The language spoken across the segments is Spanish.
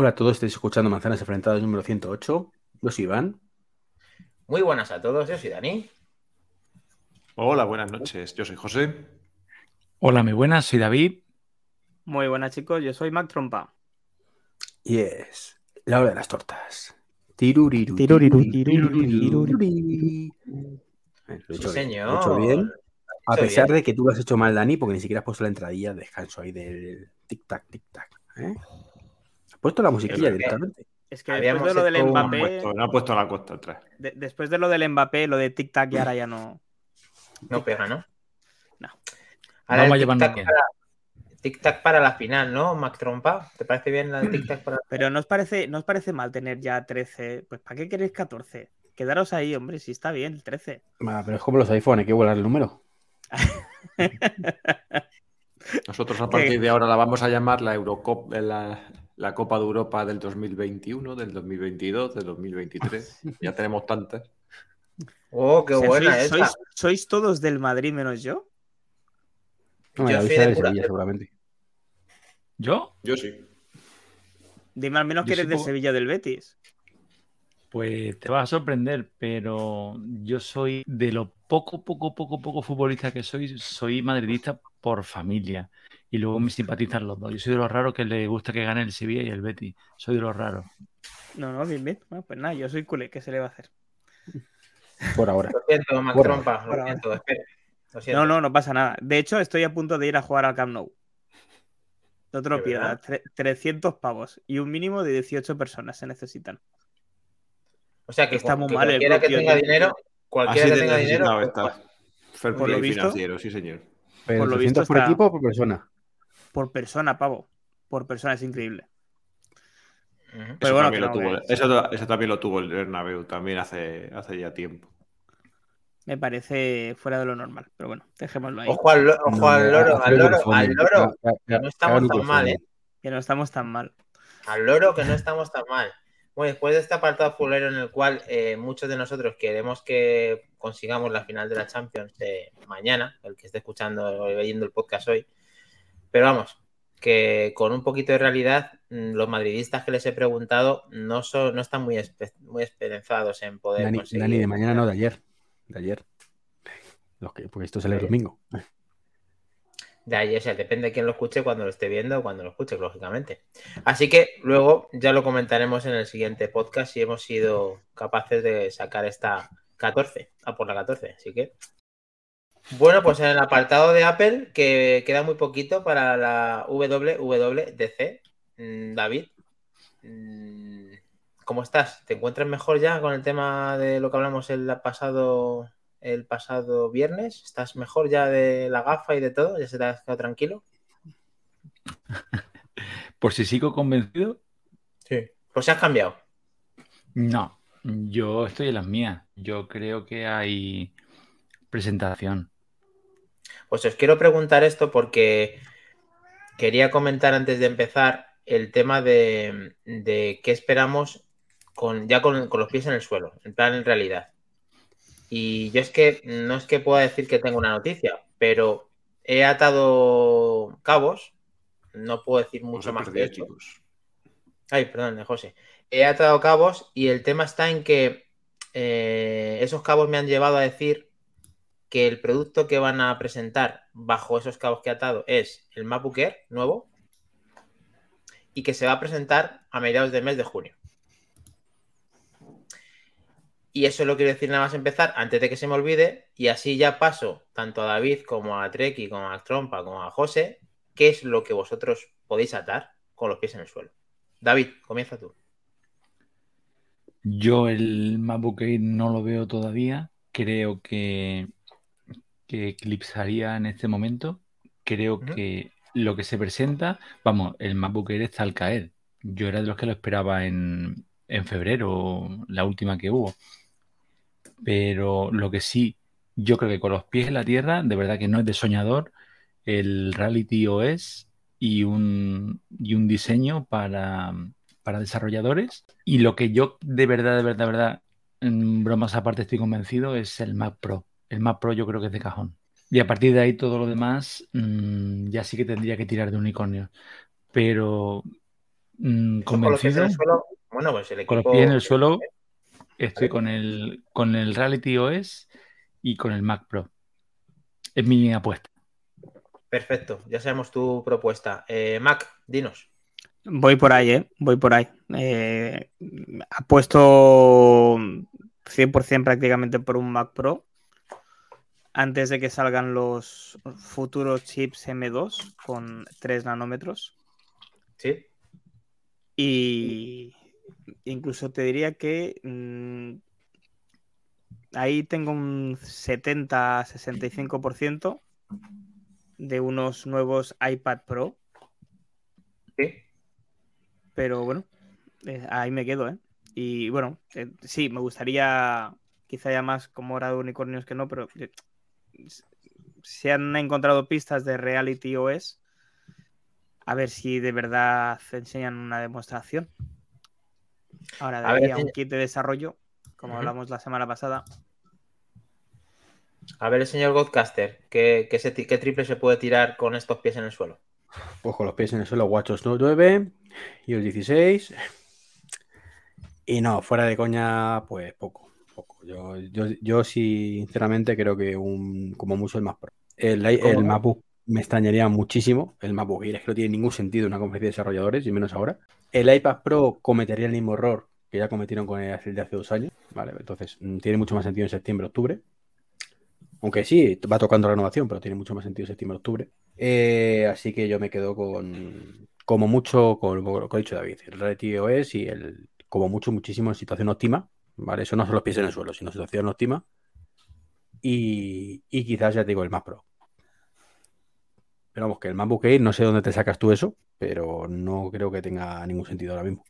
Hola a todos, estáis escuchando Manzanas Enfrentadas número 108. Yo soy Iván. Muy buenas a todos, yo soy Dani. Hola, buenas noches, yo soy José. Hola, muy buenas, soy David. Muy buenas chicos, yo soy Mac Trompa. Y es la hora de las tortas. Tiruriru. Tiruriru, tiruriru, tiruriru. tiruriru. Eh, Sí, señor. lo he hecho bien. A pesar de que tú lo has hecho mal, Dani, porque ni siquiera has puesto la entradilla de descanso ahí del tic-tac, tic-tac. ¿eh? Puesto la musiquilla directamente. Es que Habíamos después de lo del un No ha Mbappé, puesto, no ha puesto la costa atrás. de- después de lo del Mbappé, lo de Tic Tac y ahora ya no. No pega, ¿no? No. Ahora Vamos a el llevarnos tic-tac bien. para, la final, ¿no, Mac Trompa? ¿Te parece bien la tic-tac para la Pero ¿no os parece, no os parece mal tener ya 13? Pues ¿para qué queréis 14? Quedaros ahí, hombre, si está bien el 13. Ah, pero es como los iPhone, hay que volar el número. Nosotros a partir de ahora la vamos a llamar la Eurocop, eh, la, la Copa de Europa del 2021, del 2022, del 2023. Ya tenemos tantas. Oh, qué O sea, buena sois, esa. sois- sois todos del Madrid menos yo? No, Yo soy de de Sevilla, seguramente. ¿Yo? Yo sí. Dime al menos Yo que eres puedo- Sevilla del Betis. Pues te vas a sorprender, pero yo soy de lo poco, poco, poco, poco futbolista que soy, soy madridista por familia. Y luego me simpatizan los dos. Yo soy de los raros que le gusta que gane el Sevilla y el Betis. Soy de los raros. No, no, bien, bien. Bueno, pues nada, yo soy culé, ¿qué se le va a hacer? Por ahora. Lo siento, Mac Bueno, Trompa, lo siento, espera. Lo siento. No, no, no pasa nada. De hecho, estoy a punto de ir a jugar al Camp Nou. No te lo ¿De pierdas. Tre- 300 pavos y un mínimo de 18 personas se necesitan. O sea que, Está muy que mal el cualquiera que tenga tío. dinero, cualquiera Así que tenga dinero, necesitado pues, está. Fair Por lo visto- financiero, sí, señor. Pero Por lo 300 visto por está- equipo o por persona. Por persona, pavo. Por persona es increíble. Pero Eso, bueno, también lo tuvo, que- eso, eso también lo tuvo el Bernabéu también hace, hace ya tiempo. Me parece fuera de lo normal. Pero bueno, dejémoslo ahí. Ojo al, ojo al loro, al loro, al loro, que no estamos tan mal, ¿eh? Que no estamos tan mal. Al loro que no estamos tan mal. Bueno, después de este apartado fulero en el cual eh, muchos de nosotros queremos que consigamos la final de la Champions eh, mañana, el que esté escuchando o leyendo el podcast hoy, pero vamos, que con un poquito de realidad, mm, los madridistas que les he preguntado no, son, no están muy, espe- muy esperanzados en poder Dani, conseguir. Dani, de mañana no, de ayer. De ayer. Los que, porque esto sale el domingo. De ahí, o sea, depende de quién lo escuche, cuando lo esté viendo o cuando lo escuche, lógicamente. Así que luego ya lo comentaremos en el siguiente podcast si hemos sido capaces de sacar esta 14, a por la 14. Así que. Bueno, pues en el apartado de Apple, que queda muy poquito para la WWDC, mm, David, mm, ¿cómo estás? ¿Te encuentras mejor ya con el tema de lo que hablamos el pasado el pasado viernes? ¿Estás mejor ya de la gafa y de todo? ¿Ya se te has quedado tranquilo? Por si sigo convencido, Sí. Pues se has cambiado. no. Yo estoy en las mías. Yo creo que hay presentación. Pues os quiero preguntar esto porque quería comentar antes de empezar el tema de, de qué esperamos con, ya con, con los pies en el suelo, en plan en realidad. Y yo es que no es que pueda decir que tengo una noticia, pero he atado cabos, no puedo decir mucho más que perdía, esto. Ay, perdón, José. He atado cabos y el tema está en que eh, esos cabos me han llevado a decir que el producto que van a presentar bajo esos cabos que he atado es el MacBook Air nuevo y que se va a presentar a mediados del mes de junio. Y eso lo quiero decir nada más empezar antes de que se me olvide y así ya paso tanto a David como a Treki, como a Trompa, como a José, qué es lo que vosotros podéis atar con los pies en el suelo. David, comienza tú. Yo el MacBook Air no lo veo todavía. Creo que, que eclipsaría en este momento. Creo que lo que se presenta, vamos, el MacBook Air está al caer. Yo era de los que lo esperaba en, en febrero, la última que hubo. Pero lo que sí, yo creo que con los pies en la tierra, de verdad que no es de soñador, el Reality OS y un, y un diseño para, para desarrolladores. Y lo que yo de verdad, de verdad, de verdad, en bromas aparte estoy convencido, es el Mac Pro. El Mac Pro yo creo que es de cajón. Y a partir de ahí todo lo demás mm, ya sí que tendría que tirar de unicornio. Pero mm, Con los pies en convencido. el suelo, bueno, pues el Con los equipo. pies en el suelo estoy con el, con el Reality OS y con el Mac Pro. Es mi apuesta. Perfecto, ya sabemos tu propuesta. Eh, Mac, dinos. Voy por ahí, ¿eh? Voy por ahí. Eh, apuesto 100% prácticamente por un Mac Pro antes de que salgan los futuros chips M2 con 3 nanómetros. ¿Sí? Y incluso te diría que mm, ahí tengo un 70-65% de unos nuevos iPad Pro, Sí. pero bueno, eh, ahí me quedo, ¿eh? Y bueno, eh, sí, me gustaría quizá ya más como hora de unicornios que no, pero eh, se han encontrado pistas de Reality OS. A ver si de verdad enseñan una demostración. Ahora, de A ver, ahí a un kit de desarrollo, como hablamos la semana pasada. A ver, el señor Godcaster, ¿qué, qué, se ti- qué triple se puede tirar con estos pies en el suelo? Pues con los pies en el suelo, WatchOS 9 y el 16. Y no, fuera de coña, pues poco. Yo, yo, yo sí, sinceramente, creo que un, como mucho el más Pro. El, i- ¿Cómo el? MacBook me extrañaría muchísimo. El MacBook Air es que no tiene ningún sentido en una conferencia de desarrolladores, y menos ahora. El iPad Pro cometería el mismo error que ya cometieron con el de hace dos años. ¿vale? Entonces, mm, tiene mucho más sentido en septiembre, octubre. Aunque sí, va tocando renovación, pero tiene mucho más sentido septiembre, octubre. Eh, así que yo me quedo con, como mucho, con lo que ha dicho David, el Reality OS y el, como mucho, muchísimo en situación óptima. ¿Vale? Eso no son los pies en el suelo, sino situación óptima. Y, y quizás ya te digo el Mac Pro. Pero vamos, que el MacBook Air, no sé dónde te sacas tú eso, pero no creo que tenga ningún sentido ahora mismo.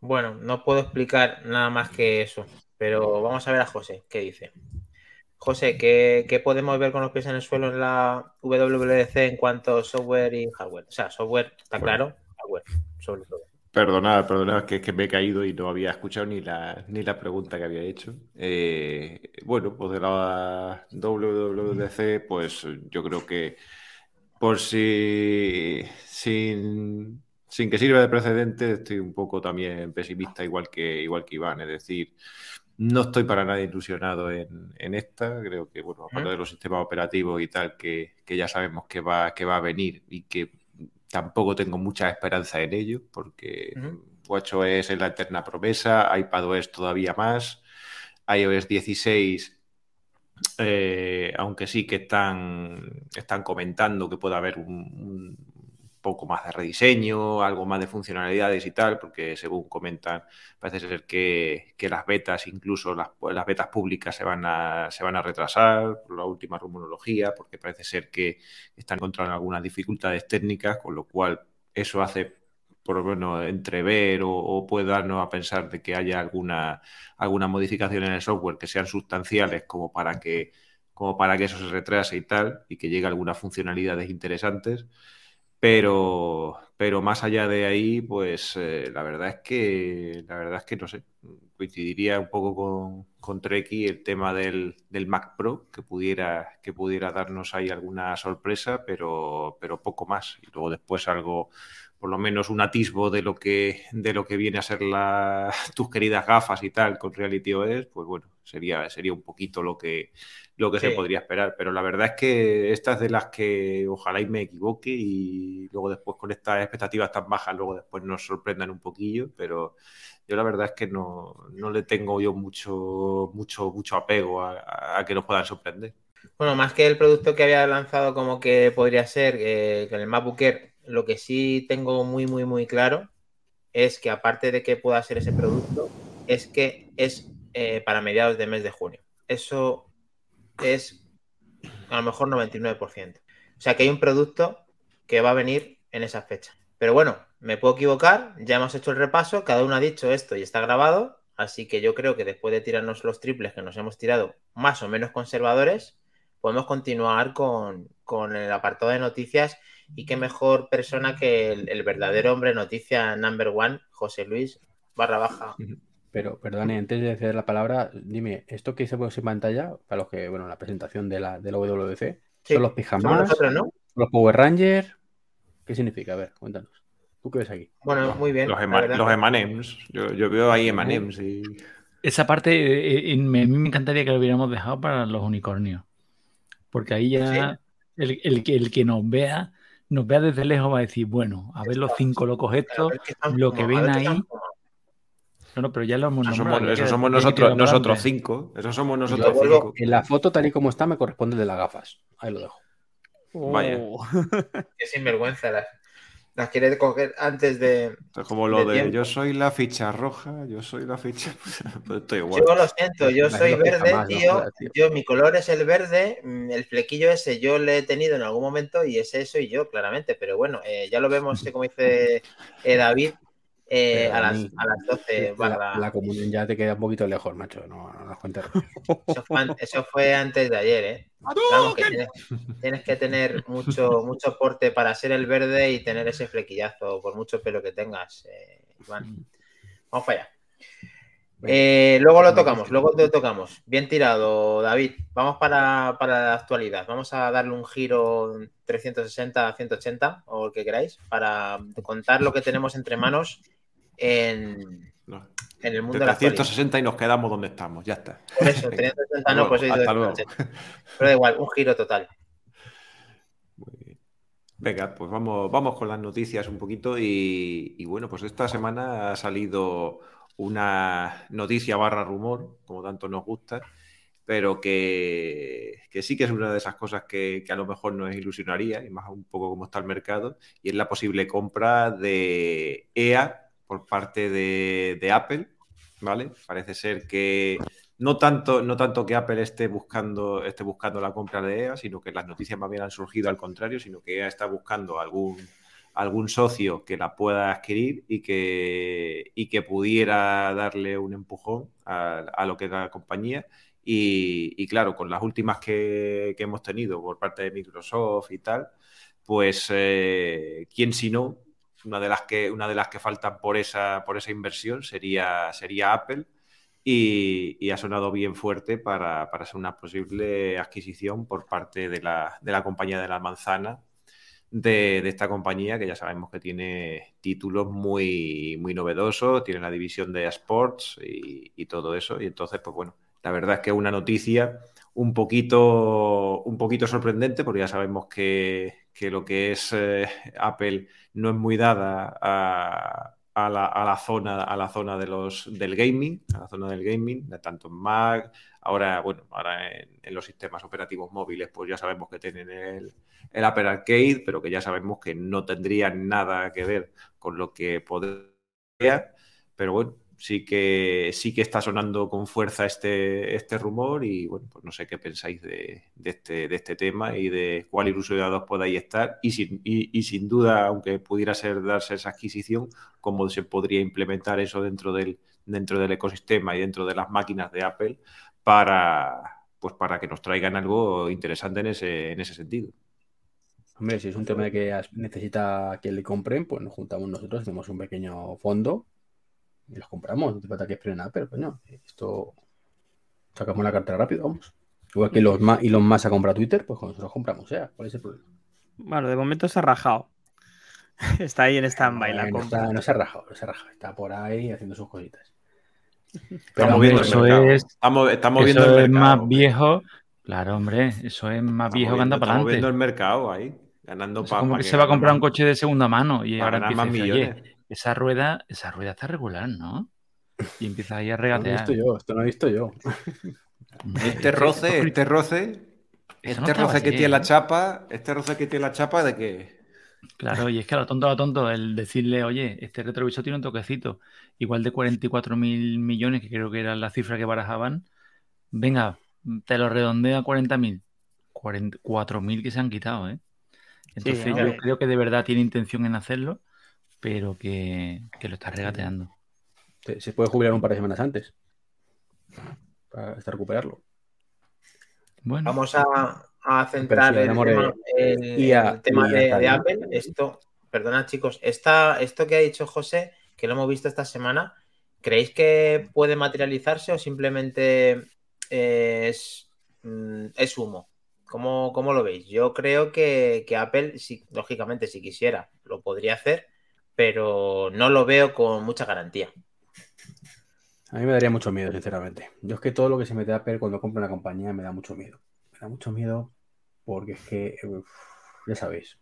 Bueno, no puedo explicar nada más que eso, pero vamos a ver a José, ¿qué dice? José, ¿qué, qué podemos ver con los pies en el suelo en la WWDC en cuanto a software y hardware? O sea, software, está claro, hardware, sobre todo. Perdonad, perdonad, que, que me he caído y no había escuchado ni la, ni la pregunta que había hecho. Eh, bueno, pues de la WWDC, pues yo creo que por si sin, sin que sirva de precedente, estoy un poco también pesimista, igual que, igual que Iván. Es decir, no estoy para nada ilusionado en, en esta. Creo que, bueno, aparte de los sistemas operativos y tal, que, que ya sabemos que va, que va a venir y que tampoco tengo mucha esperanza en ello, porque Ujú. WatchOS es la eterna promesa, iPadOS todavía más, iOS 16, eh, aunque sí que están, están comentando que puede haber un, un poco más de rediseño, algo más de funcionalidades y tal, porque según comentan, parece ser que, que las betas, incluso las, las betas públicas, se van, a, se van a retrasar por la última rumorología, porque parece ser que están encontrando algunas dificultades técnicas, con lo cual eso hace por lo menos entrever o, o puede darnos a pensar de que haya alguna, alguna modificación en el software que sean sustanciales como para que, como para que eso se retrase y tal, y que llegue algunas funcionalidades interesantes. Pero, pero más allá de ahí, pues eh, la verdad es que la verdad es que no sé. Coincidiría un poco con, con Treki el tema del, del, Mac Pro, que pudiera, que pudiera darnos ahí alguna sorpresa, pero, pero poco más. Y luego después algo, por lo menos un atisbo de lo que, de lo que viene a ser la, tus queridas gafas y tal con Reality OS, pues bueno, sería, sería un poquito lo que, lo que sí. se podría esperar. Pero la verdad es que estas de las que ojalá y me equivoque y luego después con estas expectativas tan bajas, luego después nos sorprendan un poquillo, pero yo la verdad es que no, no le tengo yo mucho, mucho, mucho apego a, a, que nos puedan sorprender. Bueno, más que el producto que había lanzado como que podría ser eh, con el MacBook Air, lo que sí tengo muy, muy, muy claro es que aparte de que pueda ser ese producto, es que es eh, para mediados de mes de junio. Eso es a lo mejor 99%. O sea que hay un producto que va a venir en esa fecha. Pero bueno, me puedo equivocar, ya hemos hecho el repaso, cada uno ha dicho esto y está grabado, así que yo creo que después de tirarnos los triples que nos hemos tirado más o menos conservadores, podemos continuar con, con el apartado de noticias y qué mejor persona que el, el, verdadero hombre noticia number one, José Luis barra baja. Pero, perdone, antes de hacer la palabra, dime, ¿esto que se puede en pantalla, para los que, bueno, la presentación de la, de la sí, son los pijamas, nosotros, ¿no? los Power Rangers? ¿Qué significa? A ver, cuéntanos. ¿Tú qué ves aquí? Bueno, muy bien. Los, Emanems. Yo, yo veo ahí Emanems y. Esa parte, eh, eh, me- a mí me encantaría que lo hubiéramos dejado para los unicornios. Porque ahí ya el, el que, el que nos vea, nos vea desde lejos va a decir, bueno, a ver los cinco locos estos. lo que ven ahí. No, no, pero ya lo hemos Eso somos, eso somos nosotros, nosotros cinco. Eso somos nosotros vuelvo- cinco. En la foto, tal y como está, me corresponde el de las gafas. Ahí lo dejo. Vaya. Oh. Qué sinvergüenza las, las quiere coger antes de. Es como lo de yo soy la ficha roja, yo soy la ficha. Pues estoy igual. Yo lo siento, yo Me soy verde, jamás, no tío. jodas, tío. Yo, mi color es el verde, mm, el flequillo ese yo le he tenido en algún momento y ese soy yo, claramente. Pero bueno, eh, ya lo vemos, eh, como dice eh, David, eh, a, las, a las 12 La, barra- la comunión ya te queda un poquito lejos, macho. No, no nos cuentes. Eso fue, an- eso fue antes de ayer, ¿eh? Vamos, que tienes, tienes que tener mucho, mucho porte para ser el verde y tener ese flequillazo, por mucho pelo que tengas, eh, Iván. Vamos para allá. Eh, luego lo tocamos, luego lo tocamos. Bien tirado, David. Vamos para, para la actualidad. Vamos a darle un giro 360 a 180 o el que queráis para contar lo que tenemos entre manos en, No, en el mundo de de la actualidad. 360 y nos quedamos donde estamos, ya está. Por eso, 360 no, pues luego. 380. Pero da igual, un giro total. Muy bien. Venga, pues vamos, vamos con las noticias un poquito y, y bueno, pues esta semana ha salido una noticia barra rumor, como tanto nos gusta, pero que, que sí que es una de esas cosas que, que a lo mejor nos ilusionaría, y más un poco como está el mercado, y es la posible compra de EA por parte de, Apple, ¿vale? Parece ser que no tanto, no tanto que Apple esté buscando, esté buscando la compra de EA, sino que las noticias más bien han surgido al contrario, sino que EA está buscando algún, algún socio que la pueda adquirir y que, y que pudiera darle un empujón a, lo que es la compañía. Y, claro, con las últimas que, que hemos tenido por parte de Microsoft y tal, pues eh, quién si no, una de las que, una de las que faltan por esa, por esa inversión sería, sería Apple y, y ha sonado bien fuerte para, para ser una posible adquisición por parte de la, de la compañía de la manzana de, esta compañía que ya sabemos que tiene títulos muy, muy novedosos, tiene la división de sports y, y todo eso. Y entonces, pues bueno, la verdad es que es una noticia un poquito, un poquito sorprendente porque ya sabemos que, que lo que es eh, Apple no es muy dada a, a la, a la zona, a la zona de los, del gaming, a la zona del gaming, de tanto en Mac, ahora, bueno, ahora en, en los sistemas operativos móviles, pues ya sabemos que tienen el, el Apple Arcade, pero que ya sabemos que no tendría nada que ver con lo que podría, pero bueno, sí que sí que está sonando con fuerza este, este rumor y bueno, pues no sé qué pensáis de, este, de este tema y de cuál ilusionados podáis estar y sin, y, y sin duda, aunque pudiera ser darse esa adquisición, cómo se podría implementar eso dentro del, dentro del ecosistema y dentro de las máquinas de Apple para, pues para que nos traigan algo interesante en ese, en ese sentido. Hombre, si es un tema que necesita que le compren, pues nos juntamos nosotros, hacemos un pequeño fondo y los compramos. No te falta que esperen a Apple, coño. Esto sacamos la cartera rápido, vamos. Igual que los más, Elon Musk ha comprado Twitter, pues con nosotros compramos, ¿eh? ¿Cuál es el problema? Bueno, de momento se ha rajado. Está ahí en stand-by la Eh, no, compra. está- no se ha rajado, no se ha rajado. Está por ahí haciendo sus cositas. Estamos hombre, viendo el eso mercado. es- estamos, estamos Eso viendo el es mercado. más viejo. Claro, hombre, eso es más Estamos viejo que anda para estamos viendo adelante. el mercado ahí, ganando Es pa- como que que se va a comprar un más- coche de segunda mano y para ahora empieza a más millones. oye, esa rueda, esa rueda está regular, ¿no? Y empieza ahí a Esto no lo he regatear. visto yo, esto no lo he visto yo. Este roce, este roce, no este roce que tiene la ¿eh? chapa, este roce que tiene la chapa de que Claro, y es que a lo tonto, a lo tonto, el decirle, oye, este retrovisor tiene un toquecito, igual de 44 mil millones, que creo que era la cifra que barajaban, venga, te lo redondeo a 40 mil. 4 mil que se han quitado, ¿eh? Entonces yo creo que de verdad tiene intención en hacerlo, pero que, que lo está regateando. Se, puede jubilar un par de semanas antes. Para hasta recuperarlo. Bueno, Vamos a, a centrar el tema, de el- IA, el tema IA de, tal, de ¿no? Apple. Esto, perdona chicos, esta, esto que ha dicho José, que lo hemos visto esta semana, ¿creéis que puede materializarse o simplemente eh, es, mm, es humo? ¿Cómo, cómo lo veis? Yo creo que, que Apple, si, lógicamente, si quisiera, lo podría hacer, pero no lo veo con mucha garantía. A mí me daría mucho miedo, sinceramente. Yo es que todo lo que se mete a Apple cuando compra una compañía me da mucho miedo. Me da mucho miedo porque es que, uf, ya sabéis,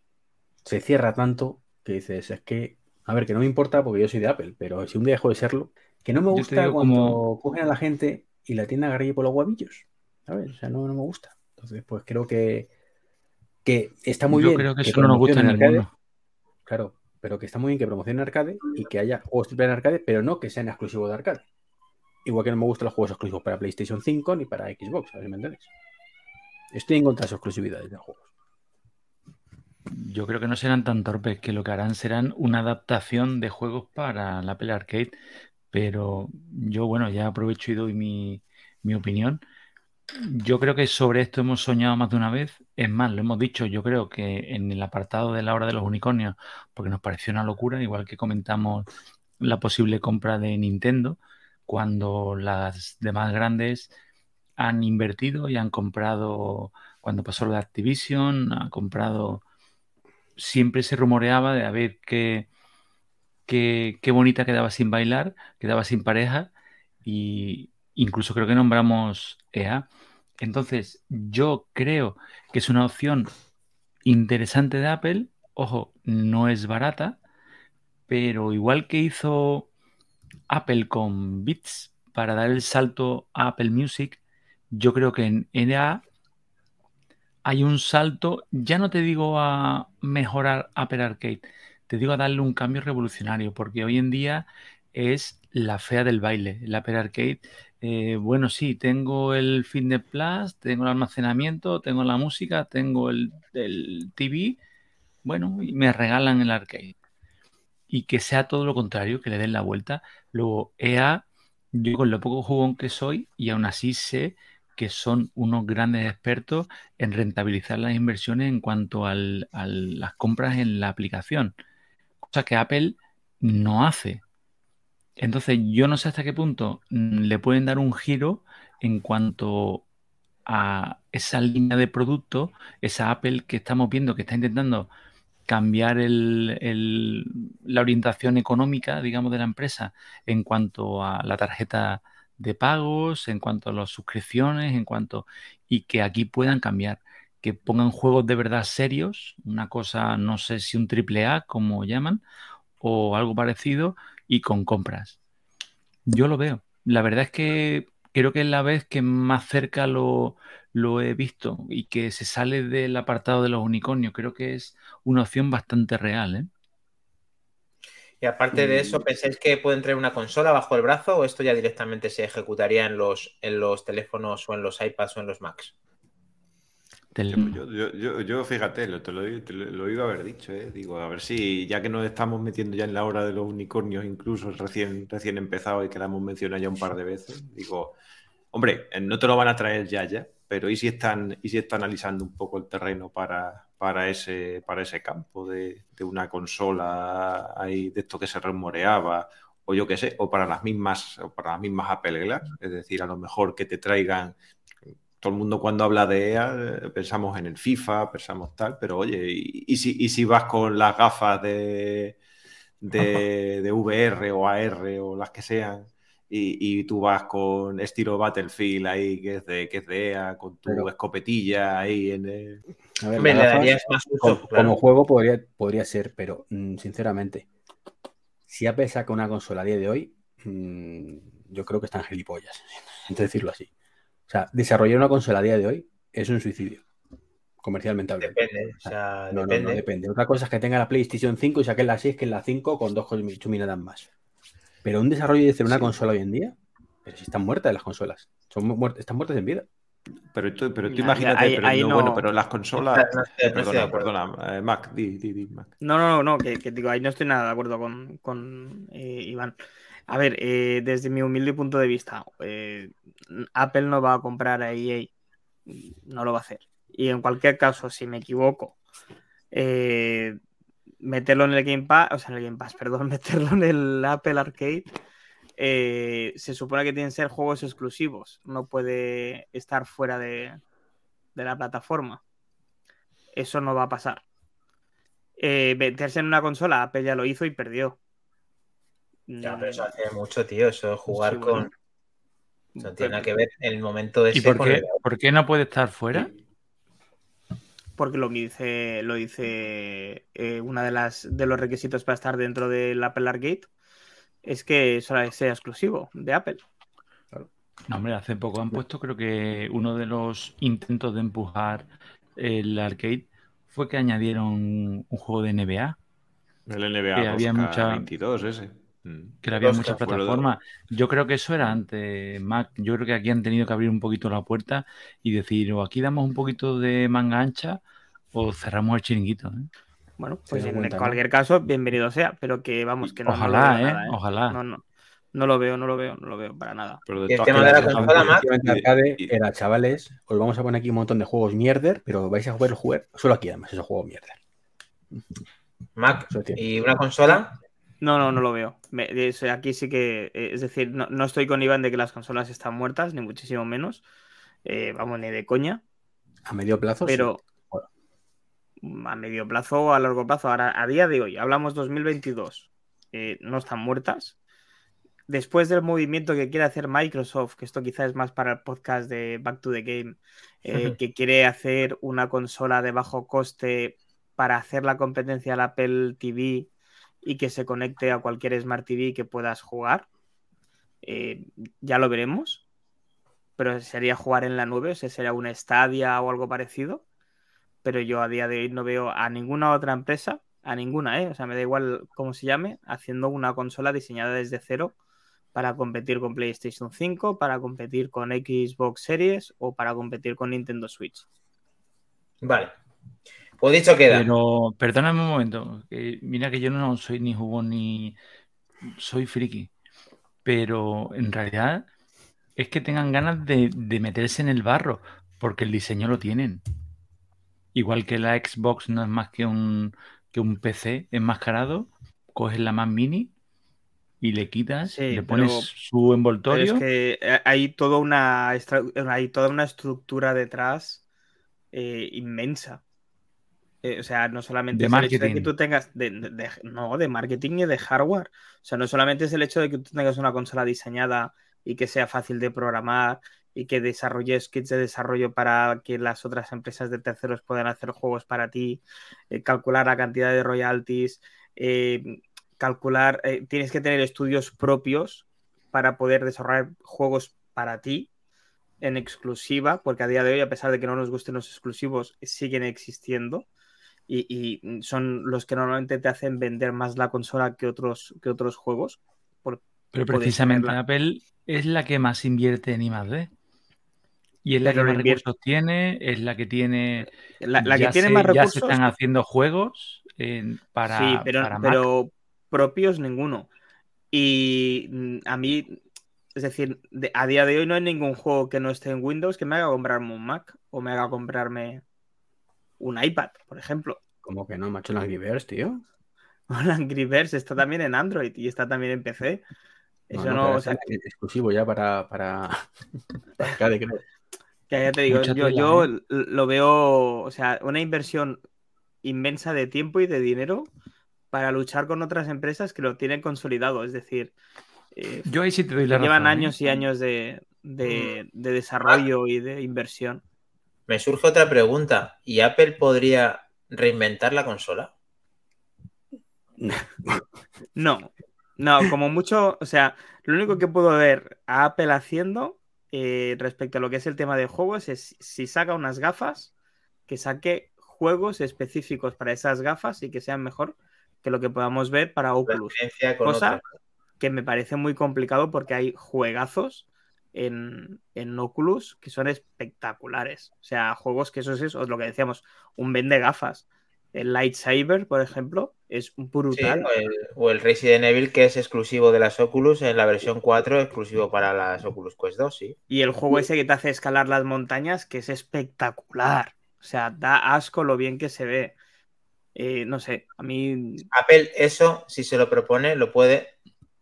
se cierra tanto que dices, es que, a ver, que no me importa porque yo soy de Apple, pero si un día dejo de serlo, que no me Yo gusta cuando como- cogen a la gente y la tienen agarrilla por los guavillos, ¿sabes? O sea, no, no me gusta. Entonces, pues creo que, que está muy Yo bien. creo que eso no nos gusta promocionen arcade, ninguno. Claro, pero que está muy bien que promocionen arcade y que haya juegos triple en arcade, pero no que sean exclusivos de arcade. Igual que no me gustan los juegos exclusivos para PlayStation 5 ni para Xbox, a ver si me entendéis. Estoy en contra de sus exclusividades de juegos. Yo creo que no serán tan torpes, que lo que harán serán una adaptación de juegos para la Apple Arcade. Pero yo, bueno, ya aprovecho y doy mi, mi opinión. Yo creo que sobre esto hemos soñado más de una vez. Es más, lo hemos dicho, yo creo que en el apartado de la hora de los unicornios, porque nos pareció una locura, igual que comentamos la posible compra de Nintendo, cuando las demás grandes han invertido y han comprado, cuando pasó lo de Activision, han comprado siempre se rumoreaba de a ver qué, qué, qué bonita quedaba sin bailar, quedaba sin pareja y incluso creo que nombramos EA. Entonces, yo creo que es una opción interesante de Apple. Ojo, no es barata, pero igual que hizo Apple con Beats para dar el salto a Apple Music, yo creo que en EA hay un salto, ya no te digo a mejorar Apple Arcade, te digo a darle un cambio revolucionario, porque hoy en día es la fea del baile. El Apple Arcade, eh, bueno, sí, tengo el Fitness Plus, tengo el almacenamiento, tengo la música, tengo el, el TV, bueno, y me regalan el arcade. Y que sea todo lo contrario, que le den la vuelta. Luego, EA, yo con lo poco jugón que soy, y aún así sé que son unos grandes expertos en rentabilizar las inversiones en cuanto a las compras en la aplicación, cosa que Apple no hace. Entonces, yo no sé hasta qué punto mm, le pueden dar un giro en cuanto a esa línea de producto, esa Apple que estamos viendo que está intentando cambiar el- el- la orientación económica, digamos, de la empresa en cuanto a la tarjeta de pagos, en cuanto a las suscripciones, en cuanto y que aquí puedan cambiar, que pongan juegos de verdad serios, una cosa, no sé si un triple A, como llaman, o algo parecido, y con compras. Yo lo veo. La verdad es que creo que es la vez que más cerca lo, lo he visto y que se sale del apartado de los unicornios. Creo que es una opción bastante real, ¿eh? Y aparte de eso, ¿pensáis que pueden traer una consola bajo el brazo o esto ya directamente se ejecutaría en los, en los teléfonos o en los iPads o en los Macs? Yo, fíjate, lo, iba a haber dicho, ¿eh? Digo, a ver si ya que nos estamos metiendo ya en la hora de los unicornios, incluso recién, recién empezado y que la hemos mencionado ya un par de veces, digo, hombre, eh, no te lo van a traer ya, ya, pero ¿y si están, y si están analizando un poco el terreno para, para, ese, para ese campo de, de una consola ahí, de esto que se rumoreaba, o yo qué sé, o para las mismas, o para las mismas Apple Glass, es decir, a lo mejor que te traigan todo el mundo cuando habla de EA pensamos en el FIFA, pensamos tal, pero oye, ¿y, y si, y si vas con las gafas de, de, de VR o AR o las que sean y, y tú vas con estilo Battlefield ahí que es de, que es de EA, con tu Pero- escopetilla ahí en el... A ver, le darías más como, uso, claro. como juego podría, podría ser, pero mm, sinceramente, si Apple saca una consola a día de hoy, mm, yo creo que están gilipollas, entre decirlo así. O sea, desarrollar una consola a día de hoy es un suicidio, comercialmente hablando. Depende, o sea, No, no, depende. no, depende. Otra cosa es que tenga la PlayStation 5 y saquen la 6, que es la 5 con dos chuminadas más. Pero un desarrollo de hacer una Sí. consola hoy en día, pero si están muertas las consolas, son muert- están muertas en vida. Pero tú, pero tú Ya, imagínate, ahí- pero, ahí no, no- bueno, pero las consolas... No no Perdona, perdona, eh, Mac, di, di, di, Mac. No, no, no, no, que, que digo, ahí no estoy nada de acuerdo con, con, eh, Iván. A ver, eh, desde mi humilde punto de vista, eh, Apple no va a comprar a EA, no lo va a hacer. Y en cualquier caso, si me equivoco, eh, meterlo en el Game Pass, o sea, en el Game Pass, perdón, meterlo en el Apple Arcade, eh, se supone que tienen que ser juegos exclusivos, no puede estar fuera de, de la plataforma. Eso no va a pasar. eh, meterse en una consola, Apple ya lo hizo y perdió. Ya, pero eso Mm, hace mucho, tío. Eso es jugar Sí, bueno. con. Tiene nada que ver el momento de ¿Y por qué, por qué no puede estar fuera? Porque lo dice, lo dice eh, una de las de los requisitos para estar dentro del Apple Arcade es que solo sea exclusivo de Apple. No, hombre, hace poco han puesto, creo que uno de los intentos de empujar el arcade fue que añadieron un juego de NBA, El NBA Que había 2K mucha- 22 ese. Mm. que había muchas plataformas. Yo creo que eso era antes, Mac. Yo creo que aquí han tenido que abrir un poquito la puerta y decir, o aquí damos un poquito de manga ancha o cerramos el chiringuito. ¿eh? Bueno, pues en cuenta, ¿no? cualquier caso, bienvenido sea, pero que vamos, que no, no Ojalá, veo ¿eh? nada, Ojalá. No, no, no lo veo, no lo veo, no lo veo para nada. Pero el tema de la consola, Mac, era, chavales, os vamos a poner aquí un montón de juegos mierder, pero vais a poder jugar solo aquí, además, esos juegos mierder. Mac y una consola. No, no, no lo veo. Me- es- aquí sí que, eh, es decir, no, no estoy con Iván de que las consolas están muertas, ni muchísimo menos. Eh, vamos, ni de coña. A medio plazo, sí. pero a medio plazo o a largo plazo. Ahora, a día de hoy, hablamos 2022, eh, no están muertas. Después del movimiento que quiere hacer Microsoft, que esto quizás es más para el podcast de Back to the Game, eh, que quiere hacer una consola de bajo coste para hacer la competencia al Apple TV y que se conecte a cualquier Smart TV que puedas jugar. eh, ya lo veremos. Pero sería jugar en la nube, o sea, sería una Stadia o algo parecido pero yo a día de hoy no veo a ninguna otra empresa, a ninguna, ¿eh? O sea, me da igual cómo se llame, haciendo una consola diseñada desde cero para competir con PlayStation 5, para competir con Xbox Series o para competir con Nintendo Switch. Vale. Pues dicho queda. Pero perdóname un momento, mira que yo no soy ni jugón ni soy friki, pero en realidad es que tengan ganas de, de meterse en el barro, porque el diseño lo tienen. Igual que la Xbox no es más que un, que un PC enmascarado, coges la Mac Mini y le quitas, Sí, le pero- pones su Pero envoltorio. es que eh, hay toda una, hay toda una estructura detrás eh, inmensa. Eh, o sea, no solamente De es el hecho de que marketing. tú tengas, de, de- de- no, de marketing y de hardware. O sea, no solamente es el hecho de que tú tengas una consola diseñada y que sea fácil de programar y que desarrolles kits de desarrollo para que las otras empresas de terceros puedan hacer juegos para ti, eh, calcular la cantidad de royalties, eh, calcular, tienes que tener estudios propios para poder desarrollar juegos para ti en exclusiva, porque a día de hoy, a pesar de que no nos gusten los exclusivos, siguen existiendo y, y son los que normalmente te hacen vender más la consola que otros, que otros juegos. Por- Pero precisamente tenerla. Apple es la que más invierte en I+D. Y es la Pero que más recursos tiene, es la que tiene... La, la que tiene se- más Ya se recursos, están haciendo juegos en- para, sí, pero, para Mac. pero propios ninguno. Y mm, a mí, es decir, de- a día de hoy no hay ningún juego que no esté en Windows que me haga comprarme un Mac o me haga comprarme un iPad, por ejemplo. Como que no, macho, en Angry Birds, tío. Angry Birds está también en Android y está también en PC. Eso no, o sea, es exclusivo ya para, para, para que ya te digo, Mucha yo, tela, yo ¿eh? lo veo, o sea, una inversión inmensa de tiempo y de dinero para luchar con otras empresas que lo tienen consolidado. Es decir, eh, Yo ahí sí te doy la llevan razón, ¿eh? años y años de, de- de desarrollo y de inversión. Me surge otra pregunta. ¿Y Apple podría reinventar la consola? No, no, como mucho, o sea, lo único que puedo ver a Apple haciendo eh, respecto a lo que es el tema de juegos es si saca unas gafas, que saque juegos específicos para esas gafas y que sean mejor que lo que podamos ver para Oculus. Cosa que me parece muy complicado porque hay juegazos en, en Oculus que son espectaculares. O sea, juegos que eso es eso, lo que decíamos, un vende gafas. El Lightsaber, por ejemplo, es Sí, brutal. o, el, o el Resident Evil que es exclusivo de las Oculus en la versión 4, exclusivo para las Oculus Quest 2, sí. Y el juego ese que te hace escalar las montañas, que es espectacular. O sea, da asco lo bien que se ve. Eh, no sé, a mí. Apple eso, si se lo propone, lo puede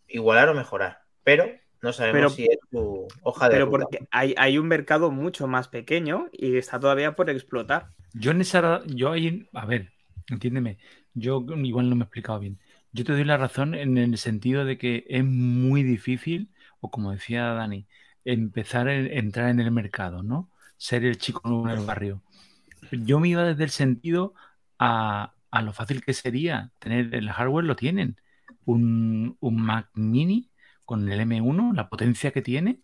igualar o mejorar, pero no sabemos Pero- si es su hoja de Pero ruta. porque hay, hay un mercado mucho más pequeño y está todavía por explotar. Yo en esa, yo ahí, a ver, entiéndeme, Yo igual no me he explicado bien. Yo te doy la razón en el sentido de que es muy difícil, o como decía Dani, empezar a entrar en el mercado, ¿no? Ser el chico nuevo en el barrio. Yo me iba desde el sentido a, a lo fácil que sería tener el hardware, lo tienen. Un, un Mac mini con el M1, la potencia que tiene,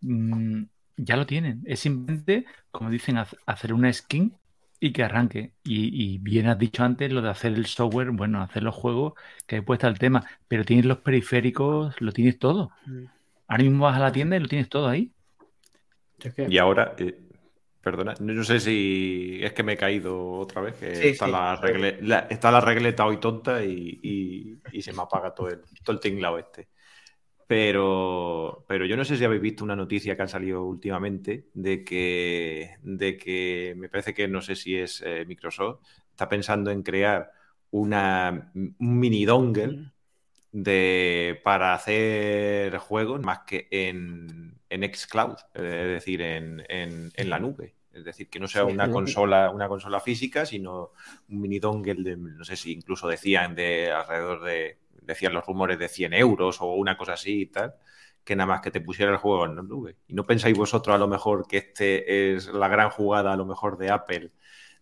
mm, ya lo tienen. Es simplemente, como dicen, hacer una skin y que arranque. Y, bien has dicho antes lo de hacer el software, bueno, hacer los juegos, que después está el tema, pero tienes los periféricos, lo tienes todo. Mm. Ahora mismo vas a la tienda y lo tienes todo ahí. Y ahora, eh, perdona, no sé si es que me he caído otra vez, que está, La está, la regleta hoy tonta y, se me apaga todo el, todo el tinglado este. Pero, pero yo no sé si habéis visto una noticia que ha salido últimamente de que, de que me parece que no sé si es eh, Microsoft, está pensando en crear una, un mini dongle de, para hacer juegos más que en, en xCloud, es decir, en, en, la nube. Es decir, que no sea una consola, una consola física, sino un mini dongle de, no sé si incluso decían de alrededor de decían los rumores de 100 euros o una cosa así y tal, que nada más que te pusiera el juego en la nube. ¿Y no pensáis vosotros a lo mejor que este es la gran jugada a lo mejor de Apple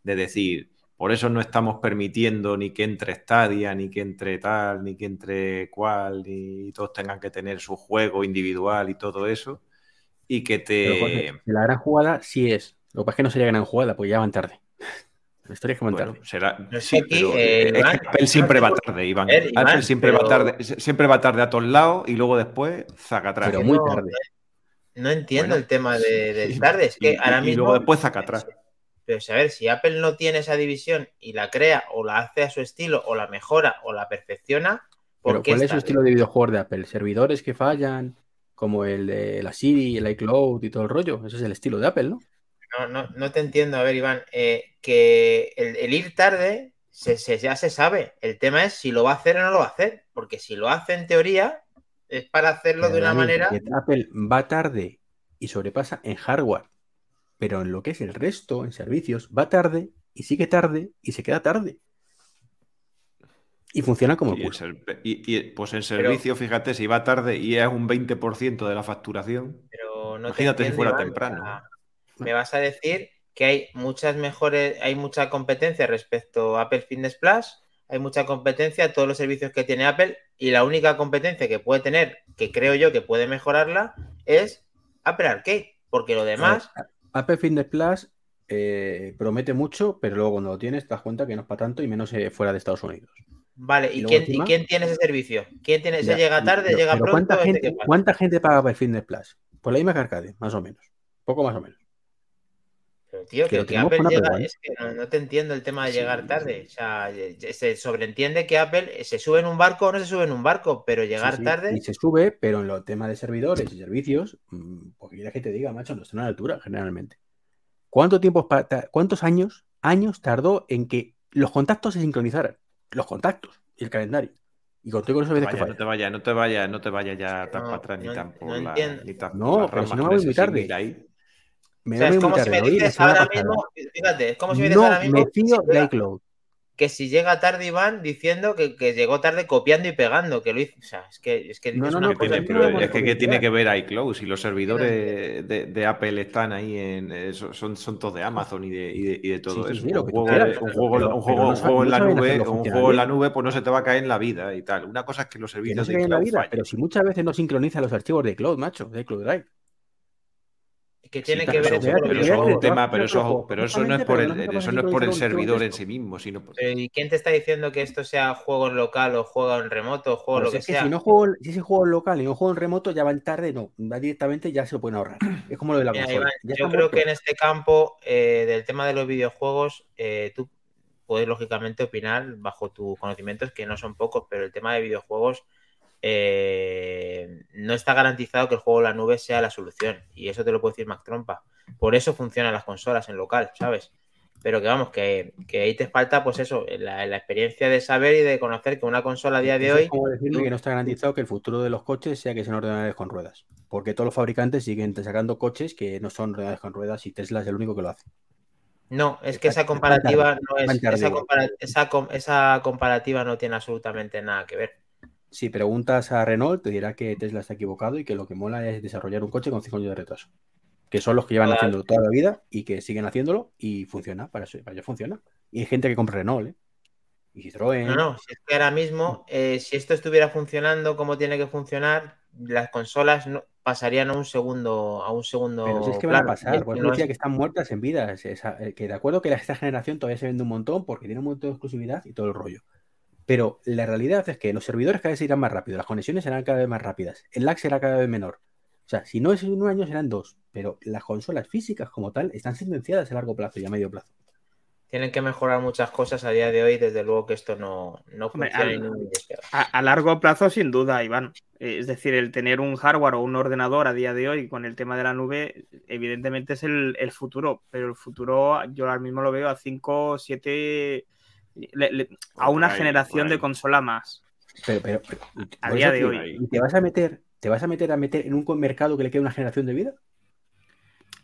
de decir, por eso no estamos permitiendo ni que entre Stadia, ni que entre tal, ni que entre cual, ni todos tengan que tener su juego individual y todo eso? Y que te... la gran jugada sí es. Lo que pasa es que no sería gran jugada, porque ya van tarde. Me estaría comentando. será, sí, pero eh, es que Apple siempre va tarde, Iván. Apple siempre va tarde, siempre va tarde a todos lados y luego después saca atrás. Pero muy tarde. No, entiendo el tema de, tarde. Es que ahora mismo. Y luego después saca atrás. Pero a ver, si Apple no tiene esa división y la crea o la hace a su estilo o la mejora o la perfecciona. ¿Pero cuál es su estilo de videojuego de Apple? ¿Servidores que fallan? Como el de la Siri, el iCloud y todo el rollo. Ese es el estilo de Apple, ¿no? No, no, te entiendo. A ver, Iván, eh, que el, ir tarde se, ya se sabe. El tema es si lo va a hacer o no lo va a hacer. Porque si lo hace en teoría, es para hacerlo de una manera. Apple va tarde y sobrepasa en hardware. Pero en lo que es el resto, en servicios, va tarde y sigue tarde y se queda tarde. Y funciona como y, y, pues en servicio, fíjate, si va tarde y es un 20% de la facturación. Pero no Imagínate si fuera temprano me vas a decir que hay muchas mejores, hay mucha competencia respecto a Apple Fitness Plus, hay mucha competencia, todos los servicios que tiene Apple, y la única competencia que puede tener, que creo yo que puede mejorarla, es Apple Arcade, porque lo demás. Apple Fitness Plus eh, promete mucho, pero luego cuando lo tienes te das cuenta que no es para tanto y menos eh, fuera de Estados Unidos. Vale, ¿y, quién, quién, tiene ese servicio? ¿Quién tiene? ¿Se llega tarde, llega pronto? ¿cuánta gente, ¿Cuánta gente paga Apple Fitness Plus? Por la misma que Arcade, más o menos. Poco más o menos tío, que, Apple llega, es que no, te entiendo el tema de llegar tarde. O sea, se sobreentiende que Apple se sube en un barco o no se sube en un barco, pero llegar tarde. Y se sube, pero en los temas de servidores y servicios, mm, porque quieras que te diga, macho, no está a la altura, generalmente. ¿Cuánto tiempo, cuántos años, años tardó en que los contactos se sincronizaran? Los contactos y el calendario. Y contigo no, no te vayas, no te vayas, no te vayas ya tan para atrás ni tan por no la, ni tan No, pero si no me voy muy tarde. Me o es como si me dices ahora mismo, fíjate, es como si me dices ahora mismo. Me fío de iCloud. Que si llega tarde Iván diciendo que, que, llegó tarde copiando y pegando, que lo hizo. O sea, es que, es que no, no, no, tiene, pero es que ¿qué tiene que ver iCloud? Si los servidores de, de, Apple están ahí en. Eh, son, son todos de Amazon y de, y de, y de todo eso. un, juego, un, juego, un juego, un juego en la nube, un juego en la nube, pues no se te va a caer en la vida y tal. Una cosa es que los servicios de cloud. Vida, pero si muchas veces no sincroniza los archivos de cloud, macho, de Cloud Drive que tiene que ver pero, eso es un tema, pero eso, pero eso no es por el, eso no es por el servidor en sí mismo, sino por... ¿Y quién te está diciendo que esto sea juego en local o juego en remoto o juego lo que, sea? Si no juego, si es juego en local y no juego en remoto, ya van tarde, no, va directamente ya se lo pueden ahorrar. Es como lo de la consola. yo creo que en este campo eh, del tema de los videojuegos, eh, tú puedes lógicamente opinar bajo tus conocimientos, que no son pocos, pero el tema de videojuegos eh, no está garantizado que el juego en la nube sea la solución. Y eso te lo puedo decir Mac Trompa. Por eso funcionan las consolas en local, ¿sabes? Pero que vamos, que, ahí te falta, pues eso, la, experiencia de saber y de conocer que una consola a día de hoy. como decirme que no está garantizado que el futuro de los coches sea que sean ordenadores con ruedas. Porque todos los fabricantes siguen sacando coches que no son ordenadores con ruedas y Tesla es el único que lo hace. No, es que esa comparativa no es. Esa, compara esa, esa, comparativa no tiene absolutamente nada que ver. Si preguntas a Renault, te dirá que Tesla está equivocado y que lo que mola es desarrollar un coche con 5 años de retraso. Que son los que llevan haciéndolo toda la vida y que siguen haciéndolo y funciona. Para eso, para ello funciona. Y hay gente que compra Renault, ¿eh? Y Citroën. No, no, si es que ahora mismo, eh, si esto estuviera funcionando como tiene que funcionar, las consolas no, pasarían a un segundo a un segundo pero si es que van a pasar pues no decía que están muertas en vida eh, que de acuerdo que esta generación todavía se vende un montón porque tiene un montón de exclusividad y todo el rollo pero la realidad es que los servidores cada vez irán más rápido las conexiones serán cada vez más rápidas el lag será cada vez menor o sea si no es en un año serán dos pero las consolas físicas como tal están sentenciadas a largo plazo y a medio plazo tienen que mejorar muchas cosas a día de hoy, desde luego que esto no, no funciona. A, a, largo plazo, sin duda, Iván. Es decir, el tener un hardware o un ordenador a día de hoy con el tema de la nube, evidentemente es el, el futuro, pero el futuro yo ahora mismo lo veo a 5, 7, a una generación de consola más. Pero, pero, a día de hoy. ¿Te vas a meter, te vas a meter a meter en un mercado que le quede una generación de vida?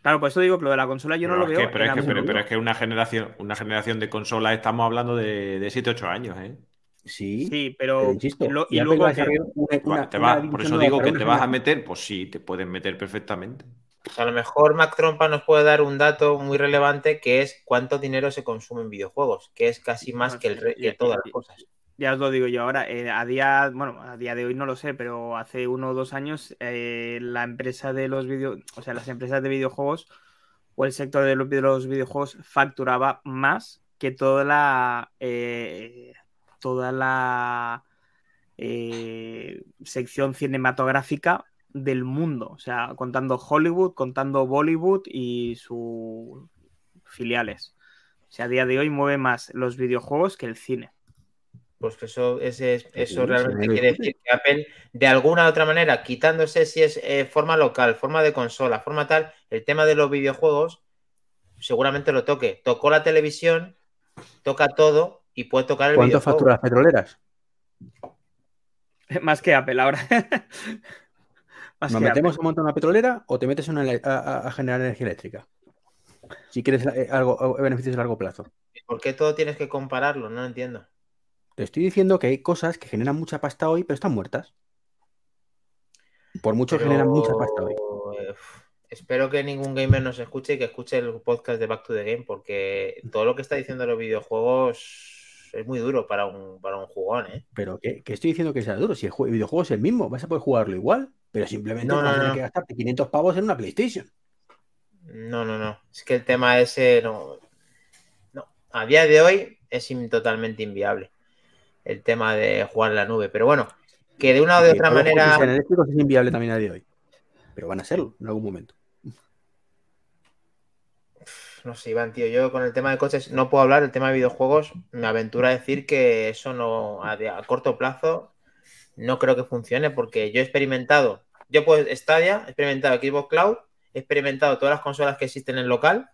Claro, por eso digo que lo de la consola yo no, lo veo. pero, es que, pero, es que, una generación, una generación de consolas estamos hablando de, de 7-8 años, ¿eh? Sí, sí, pero, y, luego por eso digo que te vas a meter, pues sí, te puedes meter perfectamente. Pues a lo mejor Mac Trompa nos puede dar un dato muy relevante que es cuánto dinero se consume en videojuegos, que es casi más que, el que todas las cosas. Ya os lo digo yo ahora, eh, a día, bueno, a día de hoy no lo sé, pero hace uno o dos años eh, la empresa de los videos, o sea, las empresas de videojuegos o el sector de los, videojuegos facturaba más que toda la eh, toda la sección cinematográfica del mundo, o sea, contando Hollywood, contando Bollywood y sus filiales. O sea, a día de hoy mueve más los videojuegos que el cine. Pues que eso, eso realmente quiere decir que Apple, de alguna u otra manera, quitándose si es eh, forma local, forma de consola, forma tal, el tema de los videojuegos, seguramente lo toque. Tocó la televisión, toca todo y puede tocar el ¿Cuánto facturas petroleras? Más que Apple ahora. ¿Nos metemos a montar una petrolera o te metes a, generar energía eléctrica? Si quieres eh, algo, beneficios a largo plazo. ¿Por qué todo tienes que compararlo? No entiendo. Te estoy diciendo que hay cosas que generan mucha pasta hoy, pero están muertas. Por mucho generan mucha pasta hoy. espero que ningún gamer nos escuche y que escuche el podcast de Back to the Game, porque todo lo que está diciendo los videojuegos es muy duro para un, para un jugón, ¿eh? Pero ¿qué, estoy diciendo que sea duro? Si el, videojuego es el mismo, vas a poder jugarlo igual, pero simplemente no, vas a tener que gastarte 500 pavos en una PlayStation. No, no, no. Es que el tema ese no. No. A día de hoy es totalmente inviable el tema de jugar en la nube. Pero bueno, que de una o de otra manera. eléctricos es inviable también a día de hoy. Pero van a serlo en algún momento. No sé, Iván, tío. Yo con el tema de coches no puedo hablar. El tema de videojuegos me aventura a decir que eso no, a, corto plazo, no creo que funcione porque yo he experimentado. Yo, pues, Stadia, he experimentado Xbox Cloud, he experimentado todas las consolas que existen en local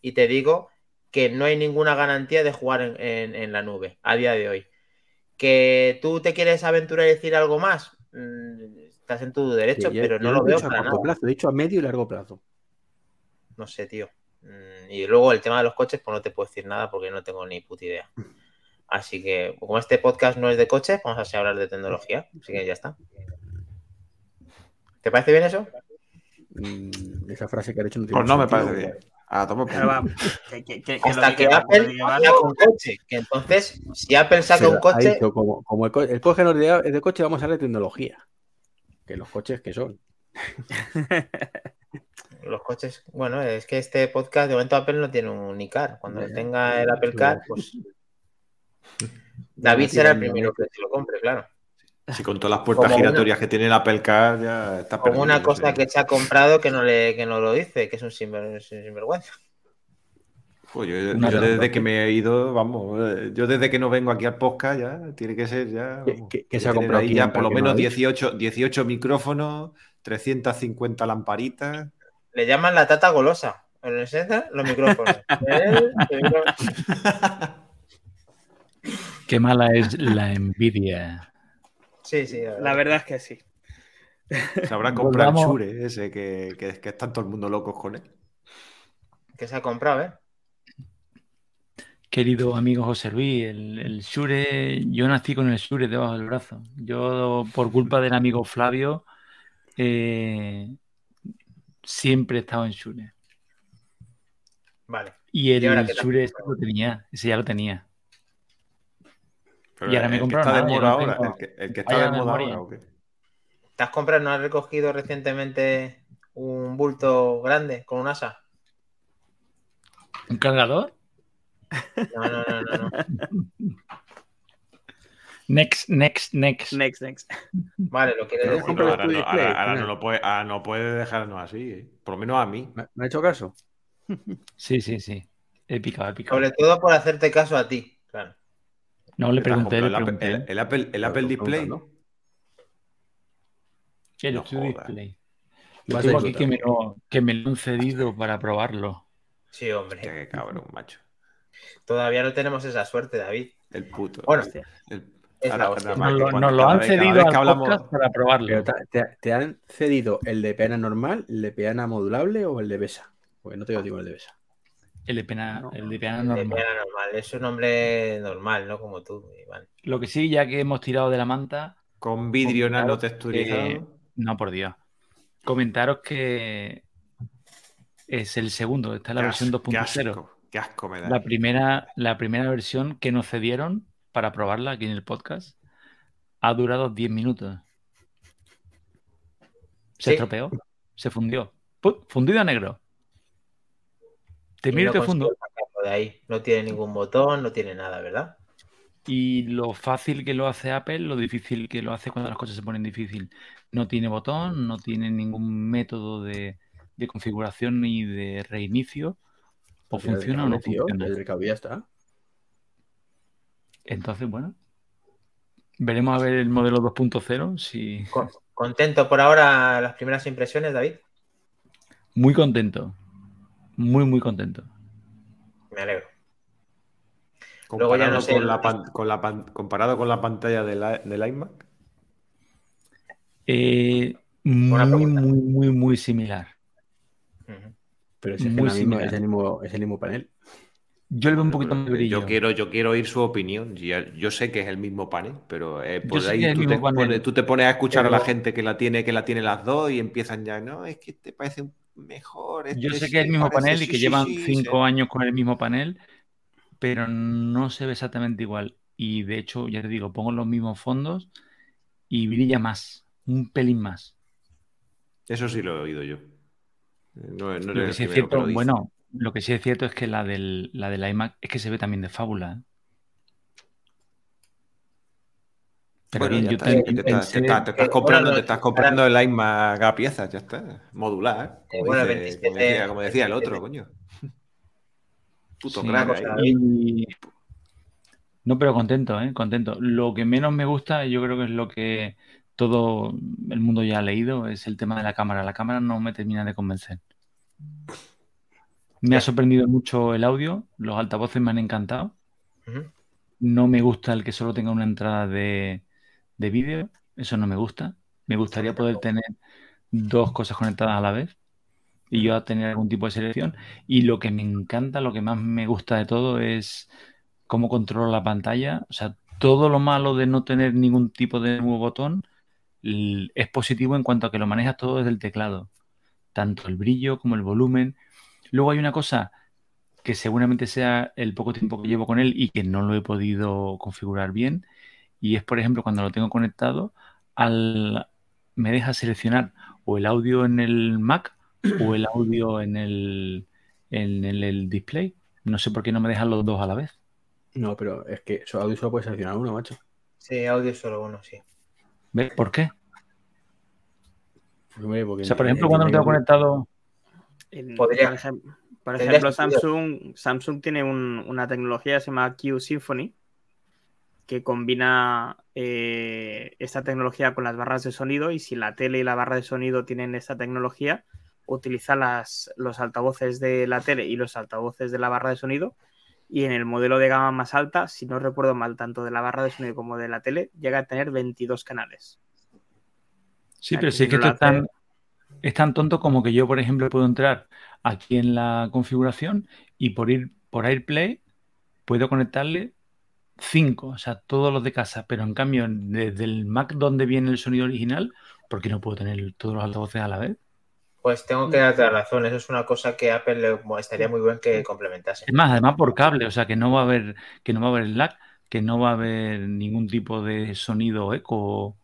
y te digo que no hay ninguna garantía de jugar en la nube a día de hoy. ¿Que tú te quieres aventurar y decir algo más? Mm, estás en tu derecho, pero no lo veo a corto plazo, he dicho a medio y largo plazo. No sé, tío. Mm, y luego el tema de los coches, pues no te puedo decir nada porque no tengo ni puta idea. Así que, como este podcast no es de coches, vamos a hablar de tecnología. Así que ya está. ¿Te parece bien eso? Mm, esa frase que ha hecho no tiene Pues no me parece bien. Ah, toma Hasta que, Apple saca un coche. Que entonces, si Apple saca un coche. como, el, el coche es de coche, vamos a hablar de tecnología. Que los coches que son. los coches, bueno, es que este podcast de momento Apple no tiene un iCar. Cuando tenga el Apple Car, pues. David será el primero que se lo compre, claro. Si con todas las puertas giratorias que tiene el Apple Car ya está Como una cosa que se ha comprado que no, le, que no lo dice, que es un sinvergüenza. Pues yo, desde que me he ido, vamos, eh, yo desde que no vengo aquí al podcast ya, tiene que ser ya. que se ha comprado ahí ya por lo menos 18, 18 micrófonos, 350 lamparitas. Le llaman la tata golosa. Los micrófonos. Qué mala es la envidia. Sí, sí. La verdad, es que sí. Se habrá comprado el Shure ese que, que, que están todo el mundo locos con él. Que se ha comprado, ¿eh? Querido amigo José Luis, el, el Shure, yo nací con el Shure debajo del brazo. Yo, por culpa del amigo Flavio, eh, siempre he estado en Shure. Vale. Y el ¿Y tal? Shure ese lo tenía, ese ya lo tenía. Pero Y ahora me el que compraron está de moda no ahora, tengo- el que, el que está de moda ahora, ¿o qué? ¿Te has comprado, no has recogido recientemente un bulto grande con un asa? ¿Un cargador? No, no, no, no. no. Next, next, next. Next, next. Vale, lo Pero el ahora, no, display, ahora- no lo puede, ahora no puede dejarnos así, ¿eh? por lo menos a mí. ¿Me, me ha hecho caso? Sí, sí, sí. He picado, he picado. Sobre todo por hacerte caso a ti, claro. No, le ¿Te has pregunté, le el, pregunté. Apple, el- el Apple, el Apple Display. El no True jodas. Display. Vas Lo a tengo aquí que me, lo, que me lo han cedido para probarlo. Sí, hombre. Qué cabrón, macho. Todavía no tenemos esa suerte, David. El puto. Bueno. El- Nos lo, han cedido vez al que hablamos- podcast para probarlo. Pero te, han cedido el de peana normal, el de peana modulable o el de Besa? Porque no te digo el de Besa. El de pena, No. el de pena De normal. piedra normal. Es un hombre normal, no como tú, Iván. Lo que sí, ya que hemos tirado de la manta, Con vidrio nano texturizado. no por Dios. Comentaros que es el segundo, esta es la Qué versión asco, qué 2.0. asco, qué asco me da. La primera, la primera versión que nos cedieron para probarla aquí en el podcast ha durado 10 minutos. Se Sí. estropeó, se fundió. ¡Pum! Fundido a negro. Te Y miro y no te fundo. de ahí. No tiene ningún botón, no tiene nada, ¿verdad? Y lo fácil que lo hace Apple, lo difícil que lo hace cuando las cosas se ponen difícil. No tiene botón, no tiene ningún método de, de configuración ni de reinicio. O funciona o no funciona. El recado ya está. Entonces, bueno, veremos a ver el modelo 2.0. Si... Con- ¿Contento por ahora las primeras impresiones, David? Muy contento. Muy, muy contento. Me alegro. Comparado, Luego ya no sé- con la pan- con la pan- comparado con la pantalla de la- del iMac. Eh, muy, pregunta. muy, muy, muy similar. Pero es, Muy similar. es, el mismo, es el mismo panel. Yo le veo un poquito más de brillo. Yo quiero, yo quiero oír su opinión. Yo sé que es el mismo panel, pero eh, por ahí tú, te pones, tú te pones a escuchar a la gente que la tiene, que la tiene las dos y empiezan ya, no, es que te parece un- mejor. Yo este sé que es el mismo parece, panel y que sí, llevan sí, cinco sí". años con el mismo panel, pero no se ve exactamente igual. Y de hecho, ya te digo, pongo los mismos fondos y brilla más, un pelín más. Eso sí lo he oído yo. No, no que es que cierto, bueno, lo que sí es cierto es que la del, la del iMac es que se ve también de fábula. ¿eh? Pero Bueno, bien, yo te- te, estás- te pensé- estás- te estás Eh, comprando, te estás ahora- comprando el iMac a piezas, ya está. Modular. Eh, Como, bueno, dice- 27, como decía, como decía el otro, 27. coño. Puto Sí, crack Y- No, pero contento, ¿eh? Contento. Lo que menos me gusta, yo creo que es lo que todo el mundo ya ha leído, es el tema de la cámara. La cámara no me termina de convencer. Me ha sorprendido mucho el audio, los altavoces me han encantado. No me gusta el que solo tenga una entrada de, de vídeo, eso no me gusta. Me gustaría poder tener dos cosas conectadas a la vez y yo a tener algún tipo de selección. Y lo que me encanta, lo que más me gusta de todo es cómo controlo la pantalla. O sea, todo lo malo de no tener ningún tipo de nuevo botón es positivo en cuanto a que lo manejas todo desde el teclado. Tanto el brillo como el volumen. Luego hay una cosa que seguramente sea el poco tiempo que llevo con él y que no lo he podido configurar bien. Y es, por ejemplo, cuando lo tengo conectado, al, me deja seleccionar o el audio en el Mac o el audio en el, en el, el display. No sé por qué no me dejan los dos a la vez. No, pero es que audio solo puede seleccionar uno, macho. Sí, audio solo uno, sí. ¿Ves? ¿Por qué? Hombre, porque O sea, por ejemplo, cuando lo tengo conectado, Podría- por ejem- por tendría ejemplo. Samsung, Samsung tiene un- una tecnología que se llama Q Symphony que combina eh, esta tecnología con las barras de sonido y si la tele y la barra de sonido tienen esta tecnología, utiliza las, los altavoces de la tele y los altavoces de la barra de sonido y en el modelo de gama más alta, si no recuerdo mal, tanto de la barra de sonido como de la tele, llega a tener 22 canales. Sí, sea, pero que si es si que esto es tan, tonto como que yo, por ejemplo, puedo entrar aquí en la configuración y por ir por AirPlay puedo conectarle cinco, o sea, todos los de casa, pero en cambio, desde el Mac donde viene el sonido original, ¿por qué no puedo tener todos los altavoces a la vez? Pues tengo que darte la razón, eso es una cosa que Apple le estaría muy bien que complementase. Es más, además por cable, o sea que no va a haber, que no va a haber lag, que no va a haber ningún tipo de sonido eco.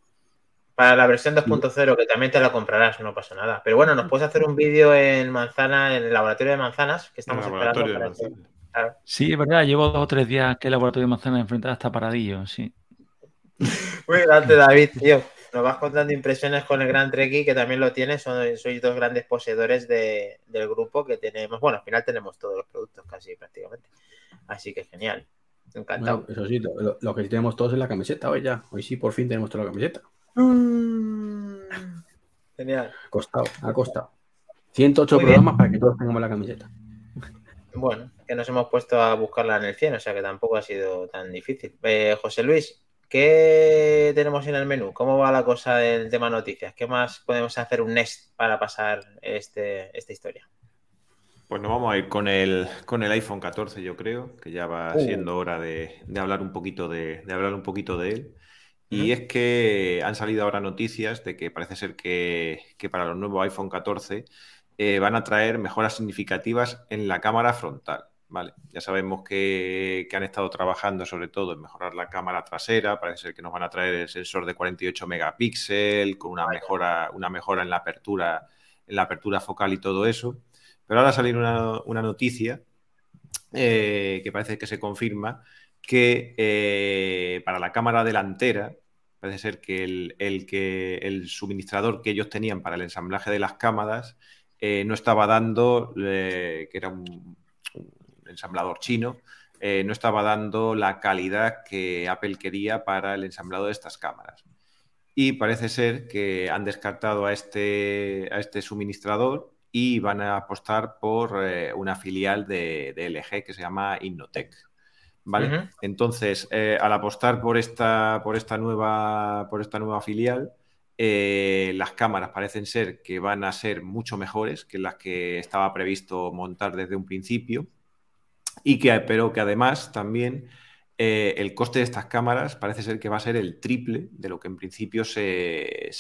Para la versión 2.0, que también te la comprarás, no pasa nada. Pero bueno, nos puedes hacer un vídeo en manzana, en el laboratorio de manzanas, que estamos esperando para Claro. Sí, es verdad, llevo dos o tres días que el laboratorio de manzanas enfrentado está paradillo, sí. Muy grande, David, tío. Nos vas contando impresiones con el Gran Treki, que también lo tienes. Son, sois dos grandes poseedores del grupo que tenemos. Bueno, al final tenemos todos los productos casi prácticamente. Así que genial. Encantado. eso sí, lo, que tenemos todos es la camiseta hoy ya. Hoy sí, por fin tenemos toda la camiseta. Mm. Genial. Ha costado, ha costado. 108 programas para que todos tengamos la camiseta. Bueno, que nos hemos puesto a buscarla en el 100, o sea que tampoco ha sido tan difícil. Eh, José Luis, ¿qué tenemos en el menú? ¿Cómo va la cosa del tema noticias? ¿Qué más podemos hacer un Nest para pasar este, esta historia? Pues nos vamos a ir con el, con el iPhone 14, yo creo, que ya va uh. siendo hora de, hablar un poquito de, hablar un poquito de él. Y es que han salido ahora noticias de que parece ser que, que para los nuevos iPhone 14 eh, van a traer mejoras significativas en la cámara frontal. Vale, ya sabemos que, han estado trabajando sobre todo en mejorar la cámara trasera, parece ser que nos van a traer el sensor de 48 megapíxeles con una mejora, una mejora en la apertura, en la apertura focal y todo eso. Pero ahora ha salido una, noticia eh, que parece que se confirma que eh, para la cámara delantera, parece ser que el, que el suministrador que ellos tenían para el ensamblaje de las cámaras eh, no estaba dando, que era un, ensamblador chino, eh, no estaba dando la calidad que Apple quería para el ensamblado de estas cámaras. Y parece ser que han descartado a este, a este suministrador y van a apostar por eh, una filial de, LG que se llama Innotech. ¿Vale? Entonces, al apostar por esta, por esta nueva, por esta nueva filial, eh, las cámaras parecen ser que van a ser mucho mejores que las que estaba previsto montar desde un principio. Y que, pero que además también eh, el coste de estas cámaras parece ser que va a ser el triple de lo que en principio se,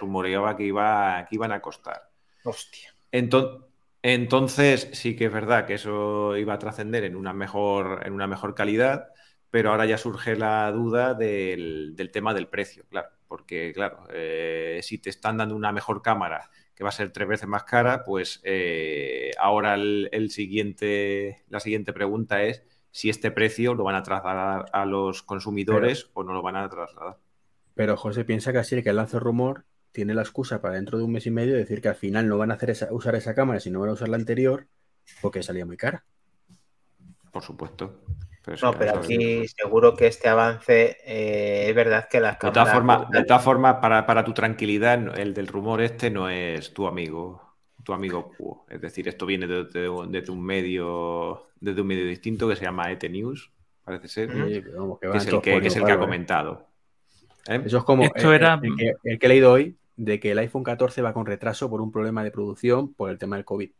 rumoreaba que, iba, que iban a costar. Hostia. Entonces, entonces, sí que es verdad que eso iba a trascender en una mejor, en una mejor calidad, pero ahora ya surge la duda del tema del precio, claro porque claro, eh, si te están dando una mejor cámara que va a ser tres veces más cara, pues eh, ahora el, siguiente, la siguiente pregunta es si este precio lo van a trasladar a los consumidores o no lo van a trasladar. Pero José piensa que así el que lanza rumor tiene la excusa para dentro de un mes y medio decir que al final no van a hacer usar esa cámara, sino van a usar la anterior porque salía muy cara. Por supuesto no, pero aquí seguro que este avance eh, es verdad que las cámaras... De todas formas, para, tu tranquilidad, el del rumor este no es tu amigo, tu amigo. Es decir, esto viene desde un medio desde un medio distinto que se llama ET News, parece ser, que, es el que, ha comentado. ¿Eh? Eso es como esto era... el, que, el que he leído hoy, de que el iPhone 14 va con retraso por un problema de producción por el tema del COVID.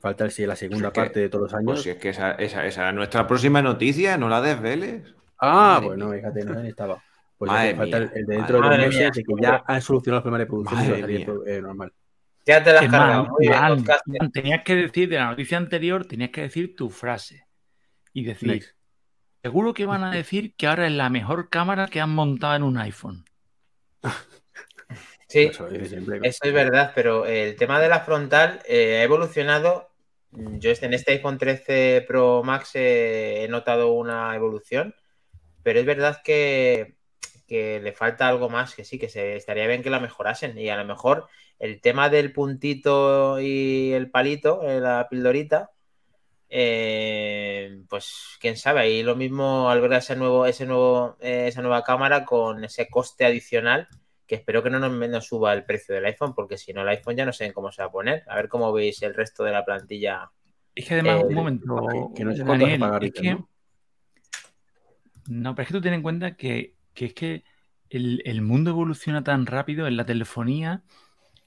Falta si la segunda parte de todos los años. Pues si es que esa, esa, esa, es nuestra próxima noticia, no la desveles. Ah, bueno, fíjate, no estaba. Pues falta el, de dentro de dos meses de que ya han solucionado los problemas de producción y eh, normal. Ya te la has cargado. tenías que decir de la noticia anterior, tenías que decir tu frase y decir, seguro que van a decir que ahora es la mejor cámara que han montado en un iPhone. Sí, eso, es verdad, pero el tema de la frontal eh, ha evolucionado yo en este iPhone 13 Pro Max he notado una evolución, pero es verdad que, le falta algo más, que sí, que se, estaría bien que la mejorasen. Y a lo mejor el tema del puntito y el palito, eh, la pildorita, eh, pues quién sabe, ahí lo mismo al ver ese nuevo, ese nuevo, eh, esa nueva cámara con ese coste adicional que espero que no nos, suba el precio del iPhone, porque si no el iPhone ya no sé cómo se va a poner. A ver cómo veis el resto de la plantilla. Es que además, un eh, momento, que no sé Daniel, es que... ¿no? pero es que tú ten en cuenta que, es que el, mundo evoluciona tan rápido en la telefonía.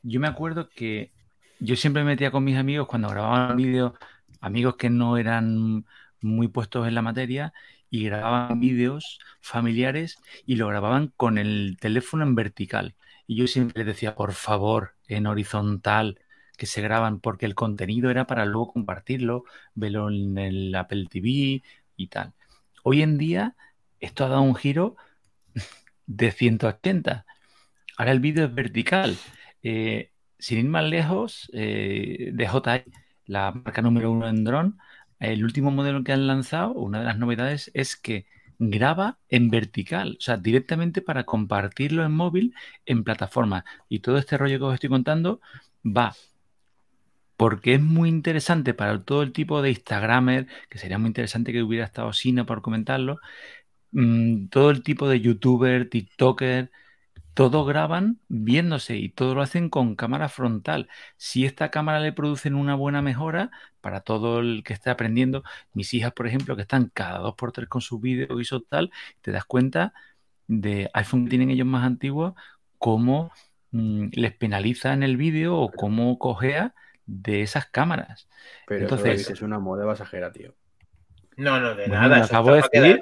Yo me acuerdo que yo siempre me metía con mis amigos cuando grababan vídeos, amigos que no eran muy puestos en la materia y grababan vídeos familiares y lo grababan con el teléfono en vertical. Y yo siempre les decía, por favor, en horizontal, que se graban, porque el contenido era para luego compartirlo, verlo en el Apple TV y tal. Hoy en día, esto ha dado un giro de 180. Ahora el vídeo es vertical. Eh, sin ir más lejos, eh, DJI, la marca número uno en dron, el último modelo que han lanzado, una de las novedades es que graba en vertical, o sea, directamente para compartirlo en móvil en plataforma. Y todo este rollo que os estoy contando va porque es muy interesante para todo el tipo de Instagramer, que sería muy interesante que hubiera estado Sina por comentarlo, mm, todo el tipo de YouTuber, TikToker, todo graban viéndose y todo lo hacen con cámara frontal. Si esta cámara le producen una buena mejora para todo el que esté aprendiendo, mis hijas, por ejemplo, que están cada dos por tres con sus vídeos y tal, te das cuenta de iPhone que tienen ellos más antiguos, cómo mm, les penaliza en el vídeo o cómo cojea de esas cámaras. Pero Entonces, es una moda pasajera, tío. No, no, de nada. acabo de decir,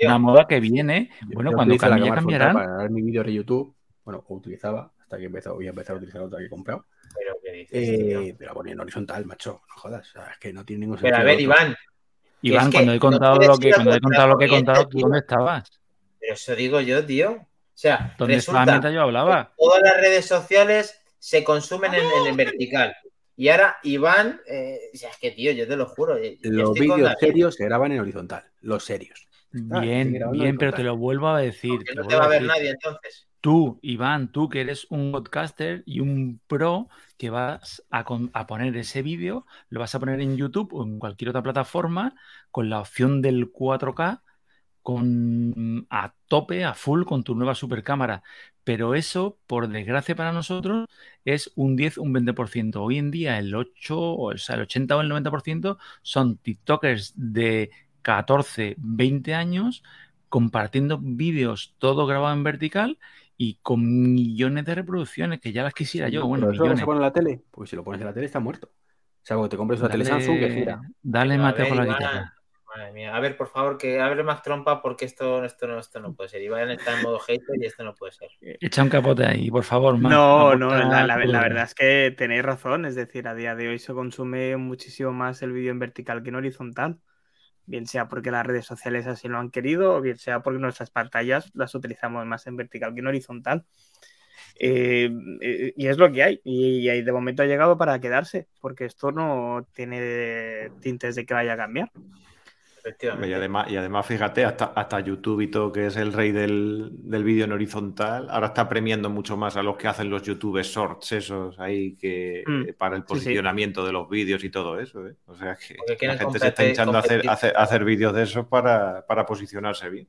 una moda que viene. bueno, cuando cambie, cambiarán. Para dar mi vídeo de YouTube, bueno, o utilizaba, hasta que empezó, voy a empezar a utilizar otra que he comprado. Pero, ¿qué dices, eh, pero ponía en horizontal, macho, no jodas. es que no tiene ningún sentido. Pero a ver, Iván. Iván, cuando he contado lo que, cuando he contado lo que he contado, ¿tú dónde estabas? Pero eso digo yo, tío. O sea, ¿dónde resulta yo hablaba? Todas las redes sociales se consumen en, en vertical. Y ahora Iván, eh, es que tío, yo te lo juro. Los vídeos serios se graban en horizontal, los serios. Bien, bien, pero te lo vuelvo a decir. no te va a ver nadie entonces. Tú, Iván, tú que eres un podcaster y un pro que vas a, a poner ese vídeo, lo vas a poner en YouTube o en cualquier otra plataforma con la opción del 4K con, a tope, a full con tu nueva supercámara. Pero eso, por desgracia para nosotros, es un 10, un 20%. Hoy en día el 8, o sea, el 80 o el 90% son TikTokers de 14, 20 años compartiendo vídeos todo grabado en vertical y con millones de reproducciones que ya las quisiera yo. Bueno, eso se pone en la tele? Porque si lo pones en la tele está muerto. O sea, cuando te compres una tele Samsung que gira. Dale, Mateo, con la guitarra. Madre mía. A ver, por favor, que abre más trompa porque esto, esto, no, esto no puede ser. Iván está en modo hater y esto no puede ser. Echa un capote ahí, por favor. no, no, la, verdad es que tenéis razón. Es decir, a día de hoy se consume muchísimo más el vídeo en vertical que en horizontal. Bien sea porque las redes sociales así lo han querido, o bien sea porque nuestras pantallas las utilizamos más en vertical que en horizontal. Eh, eh, y es lo que hay. Y, y de momento ha llegado para quedarse, porque esto no tiene tintes de que vaya a cambiar. Y además, y además, fíjate, hasta, hasta YouTube y todo, que es el rey del, vídeo en horizontal, ahora está premiando mucho más a los que hacen los YouTube shorts, esos ahí que mm, para el posicionamiento de los vídeos y todo eso. ¿eh? O sea que la gente se está hinchando a hacer, hacer, vídeos de esos para, para posicionarse bien.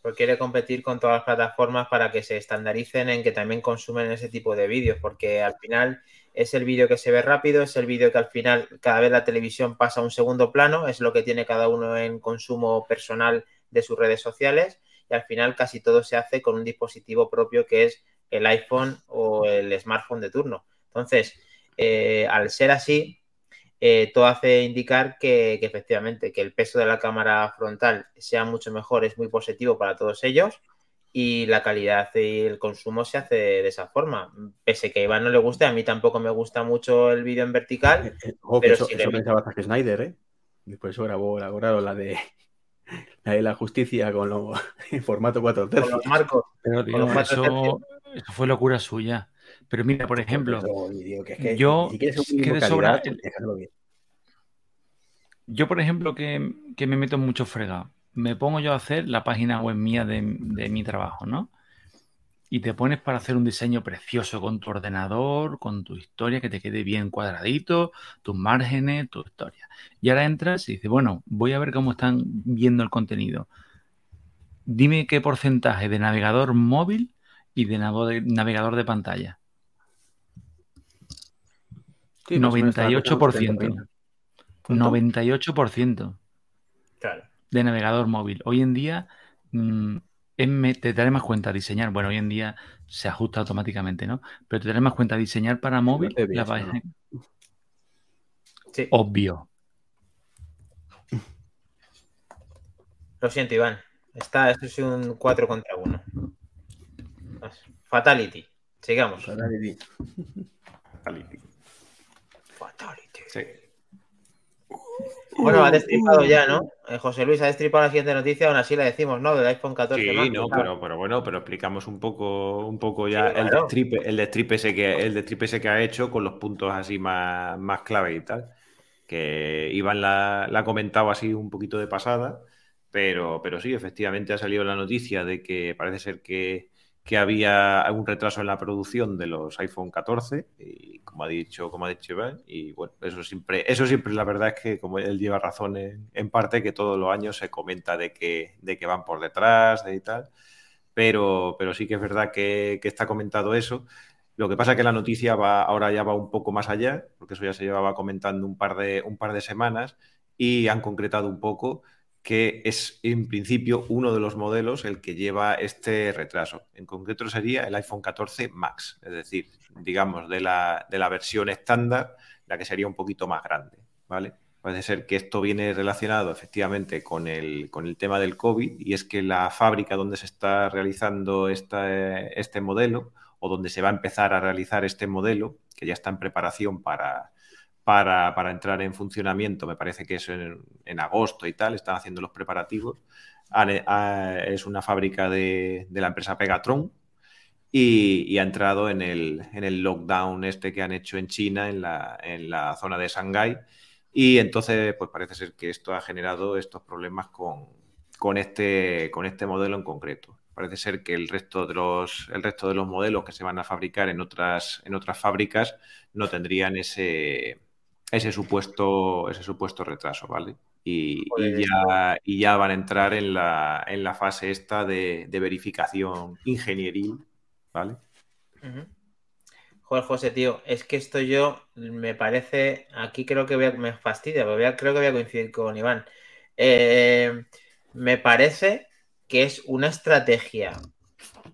Porque quiere competir con todas las plataformas para que se estandaricen en que también consumen ese tipo de vídeos, porque al final es el vídeo que se ve rápido, es el vídeo que al final cada vez la televisión pasa a un segundo plano, es lo que tiene cada uno en consumo personal de sus redes sociales y al final casi todo se hace con un dispositivo propio que es el iPhone o el smartphone de turno. Entonces, eh, al ser así, eh, todo hace indicar que, que, efectivamente que el peso de la cámara frontal sea mucho mejor, es muy positivo para todos ellos y la calidad y el consumo se hace de esa forma. Pese que a Iván no le guste, a mí tampoco me gusta mucho el vídeo en vertical. Eh, pero eso, si eso pensaba que Snyder, ¿eh? Después grabó, grabó la de la de la justicia con lo, en formato 4 tercios. Con los marcos. Pero tío, eso, eso, fue locura suya. Pero mira, por ejemplo, yo Yo, por ejemplo, que, que me meto mucho fregado me pongo yo a hacer la página web mía de, mi trabajo, ¿no? Y te pones para hacer un diseño precioso con tu ordenador, con tu historia, que te quede bien cuadradito, tus márgenes, tu historia. Y ahora entras y dices, bueno, voy a ver cómo están viendo el contenido. Dime qué porcentaje de navegador móvil y de navegador de pantalla. 98%. 98%. Claro de navegador móvil. Hoy en día mm, te daré más cuenta diseñar. Bueno, hoy en día se ajusta automáticamente, ¿no? Pero te daré más cuenta diseñar para móvil sí. Obvio. Lo siento, Iván. Está, esto es un 4 contra 1. Fatality. Sigamos. Fatality. Fatality. Fatality. Sí. Bueno, ha destripado ya, ¿no? Eh, José Luis ha destripado la siguiente noticia, aún así la decimos, ¿no? Del iPhone 14. Sí, Max, no, claro. pero, pero bueno, pero explicamos un poco, un poco ya Sí, el claro. destripe, el destripe ese que, el destripe ese que ha hecho con los puntos así más, más clave y tal. Que Iván la, la ha comentado así un poquito de pasada, pero, pero sí, efectivamente ha salido la noticia de que parece ser que, que había algún retraso en la producción de los iPhone 14, y como ha dicho, como ha dicho Iván, y bueno, eso siempre, eso siempre la verdad es que como él lleva razón en, parte, que todos los años se comenta de que, de que van por detrás de y tal, pero, pero sí que es verdad que, que está comentado eso. Lo que pasa es que la noticia va, ahora ya va un poco más allá, porque eso ya se llevaba comentando un par de, un par de semanas, y han concretado un poco que es en principio uno de los modelos el que lleva este retraso. En concreto sería el iPhone 14 Max, es decir, digamos, de la, de la versión estándar, la que sería un poquito más grande, ¿vale? Parece ser que esto viene relacionado efectivamente con el, con el tema del COVID y es que la fábrica donde se está realizando esta, este modelo o donde se va a empezar a realizar este modelo, que ya está en preparación para, para, entrar en funcionamiento, me parece que es en, en agosto y tal, están haciendo los preparativos. Han- ha- es una fábrica de, la empresa Pegatron y, y ha entrado en el, en el lockdown este que han hecho en China, en la, en la zona de Shanghái. Y entonces, pues parece ser que esto ha generado estos problemas con, con este, con este modelo en concreto. Parece ser que el resto de los, el resto de los modelos que se van a fabricar en otras, en otras fábricas no tendrían ese, ese supuesto, ese supuesto retraso, ¿vale? Y, y ya, y ya van a entrar en la, en la fase esta de, de verificación ingenieril, ¿vale? Joder, José, tío, es que esto yo me parece, aquí creo que voy a- me fastidia, pero voy a- creo que voy a coincidir con Iván. Eh, me parece que es una estrategia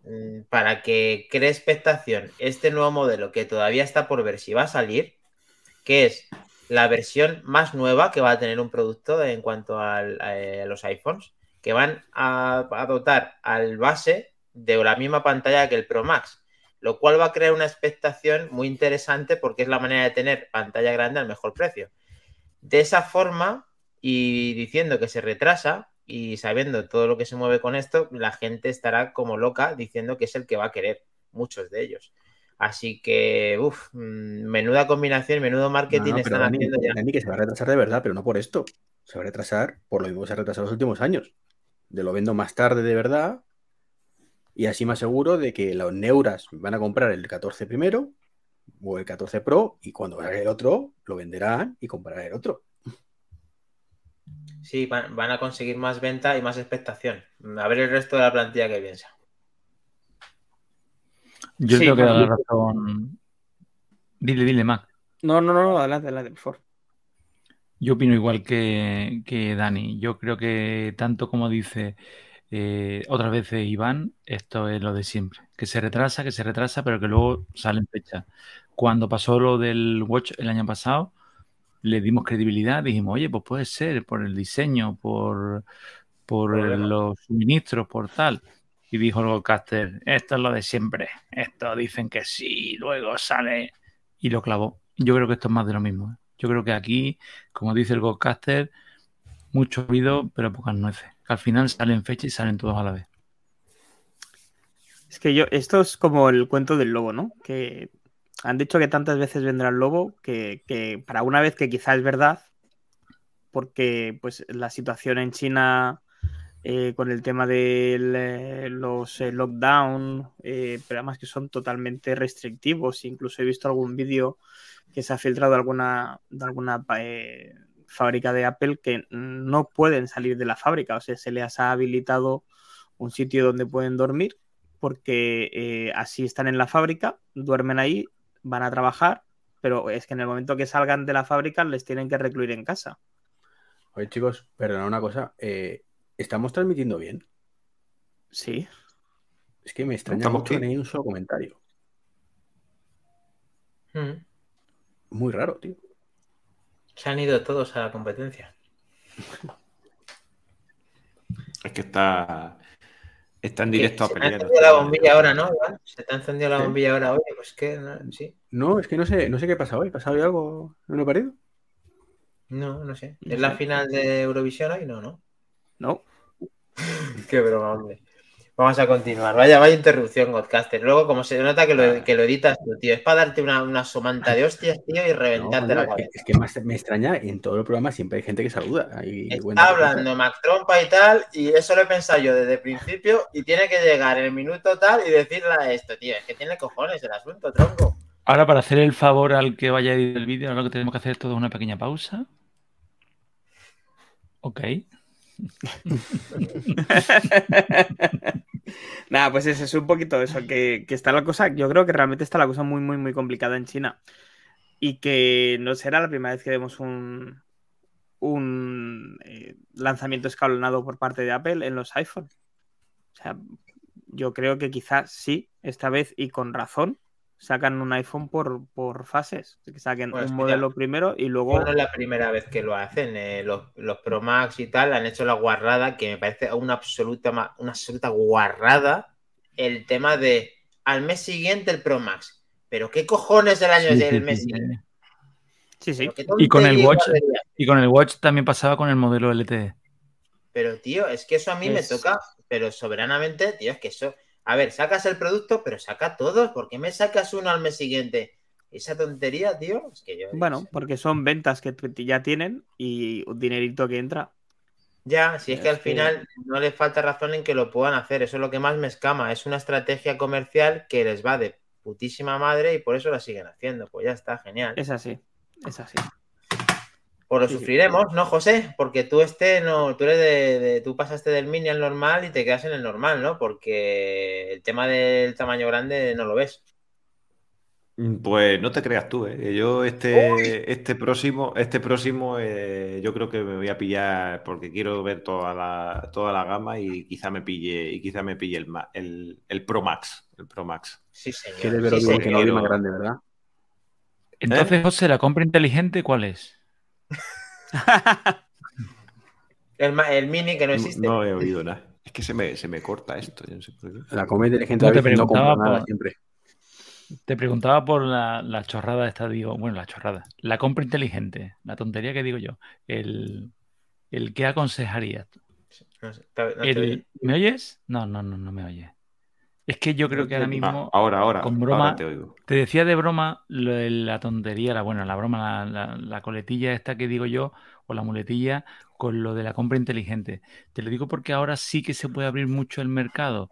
mm, para que cree expectación este nuevo modelo que todavía está por ver si va a salir, que es la versión más nueva que va a tener un producto en cuanto al- a, los iPhones, que van a dotar al base de la misma pantalla que el Pro Max lo cual va a crear una expectación muy interesante porque es la manera de tener pantalla grande al mejor precio. De esa forma, y diciendo que se retrasa y sabiendo todo lo que se mueve con esto, la gente estará como loca diciendo que es el que va a querer, muchos de ellos. Así que, uff, menuda combinación, menudo marketing No, no, pero están Dani, haciendo ya. Dani, que se va a retrasar de verdad, pero no por esto. Se va a retrasar por lo mismo que se ha retrasado los últimos años. De lo vendo más tarde de verdad. Y así me aseguro de que los neuras van a comprar el 14 primero o el 14 Pro y cuando salga el otro lo venderán y comprarán el otro. Sí, van, van a conseguir más venta y más expectación. A ver el resto de la plantilla que piensa. Yo Sí, creo que da la razón. Dile, dile, Mac. No, no, no, adelante, adelante, por favor. Yo opino igual que, que Dani. Yo creo que tanto como dice eh, otras veces Iván, esto es lo de siempre. Que se retrasa, que se retrasa, pero que luego sale en fecha. Cuando pasó lo del Watch el año pasado, le dimos credibilidad, dijimos, oye, pues puede ser por el diseño, por, por los suministros, por tal. Y dijo el Goldcaster, esto es lo de siempre. Esto dicen que sí, luego sale y lo clavó. Yo creo que esto es más de lo mismo. ¿eh? Yo creo que aquí, como dice el Goldcaster, mucho ruido, pero pocas nueces. Que al final salen fecha y salen todos a la vez. Es que yo, esto es como el cuento del lobo, ¿no? Que han dicho que tantas veces vendrá el lobo que, que para una vez que quizá es verdad, porque pues la situación en China eh, con el tema de los eh, lockdown, eh, programas que son totalmente restrictivos, incluso he visto algún vídeo que se ha filtrado alguna, de alguna eh, fábrica de Apple que no pueden salir de la fábrica, o sea, se les ha habilitado un sitio donde pueden dormir porque eh, así están en la fábrica, duermen ahí, van a trabajar, pero es que en el momento que salgan de la fábrica les tienen que recluir en casa. Oye, chicos, perdona una cosa. eh, ¿Estamos transmitiendo bien? Sí. Es que me extraña ¿Estamos mucho que no hay un solo comentario. Mm. Muy raro, tío. Se han ido todos a la competencia. Es que está, está en directo a se te ha pelear. encendido la bombilla ahora, ¿no? Iván? Se te ha encendido la bombilla ahora, oye, pues que no, sí. No, es que no sé, no sé qué ha pasado hoy. ¿Ha pasado hoy algo en el partido? No, no sé. No ¿Es la sé. final de Eurovisión hoy? No, no. No. Qué broma, hombre. Vamos a continuar. Vaya, vaya interrupción, Godcaster. Luego, como se nota que lo, que lo editas tú, tío, es para darte una, una somanta de hostias, tío, y No, reventarte la es, que, cabeza. es que más me extraña, en todo el programa siempre hay gente que saluda. Hay Está hablando Mac Trompa y tal, y eso lo he pensado yo desde el principio, y tiene que llegar en el minuto tal y decirle a esto, tío. Es que tiene cojones el asunto, tronco. Ahora, para hacer el favor al que vaya a editar el vídeo, ahora lo que tenemos que hacer es todo una pequeña pausa. Ok. Nada, pues ese es un poquito eso, que, que está la cosa, yo creo que realmente está la cosa muy, muy, muy complicada en China. Y que no será la primera vez que vemos un, un eh, lanzamiento escalonado por parte de Apple en los iPhone. O sea, yo creo que quizás sí, esta vez y con razón, sacan un iPhone por, por fases. Que saquen Pues un mira, modelo primero y luego... No es la primera vez que lo hacen. eh, los, los Pro Max y tal han hecho la guarrada, que me parece una absoluta, una absoluta guarrada, el tema de al mes siguiente el Pro Max. Pero ¿qué cojones del año Sí, es sí, el sí, mes sí. siguiente? Sí, sí. Y con el Watch, y con el Watch también pasaba con el modelo LTE. Pero, tío, es que eso a mí me toca, pero soberanamente, tío, es que eso. A ver, sacas el producto, pero saca todos. ¿Por qué me sacas uno al mes siguiente? Esa tontería, tío, es que yo. Bueno, porque son ventas que ya tienen y un dinerito que entra. Ya, si es que al que- final no les falta razón en que lo puedan hacer. Eso es lo que más me escama. Es una estrategia comercial que les va de putísima madre y por eso la siguen haciendo. Pues ya está, genial. Es así, es así. Pues lo sí, sí. sufriremos, ¿no, José? Porque tú este no, tú eres de, de- tú pasaste del mini al normal y te quedas en el normal, ¿no? Porque el tema del tamaño grande no lo ves. Pues no te creas tú, ¿eh? Yo este, este próximo, este próximo eh, yo creo que me voy a pillar porque quiero ver toda la, toda la gama y quizá me pille, y quizá me pille el, el, el Pro Max. El Pro Max. Sí, señor. Quieres ver Sí, señor. Kenobi señor. más grande, ¿verdad? Entonces, José, ¿la compra inteligente cuál es? El, mini que no existe. No he oído nada. Es que se me, se me corta esto, yo no sé por qué. La comida inteligente No, te no preguntaba nada siempre. Te preguntaba por la, la chorrada esta, digo, bueno, la chorrada. La compra inteligente, la tontería que digo yo. El, el ¿qué aconsejarías? No sé, te- no te El- oye. ¿Me oyes? No, no, no, no me oyes. Es que yo creo que ahora mismo, Ah, ahora, ahora, con broma- ahora te oigo. te decía de broma la tontería, la bueno, la broma, la, la- la coletilla esta que digo yo, o la muletilla, con lo de la compra inteligente. Te lo digo porque ahora sí que se puede abrir mucho el mercado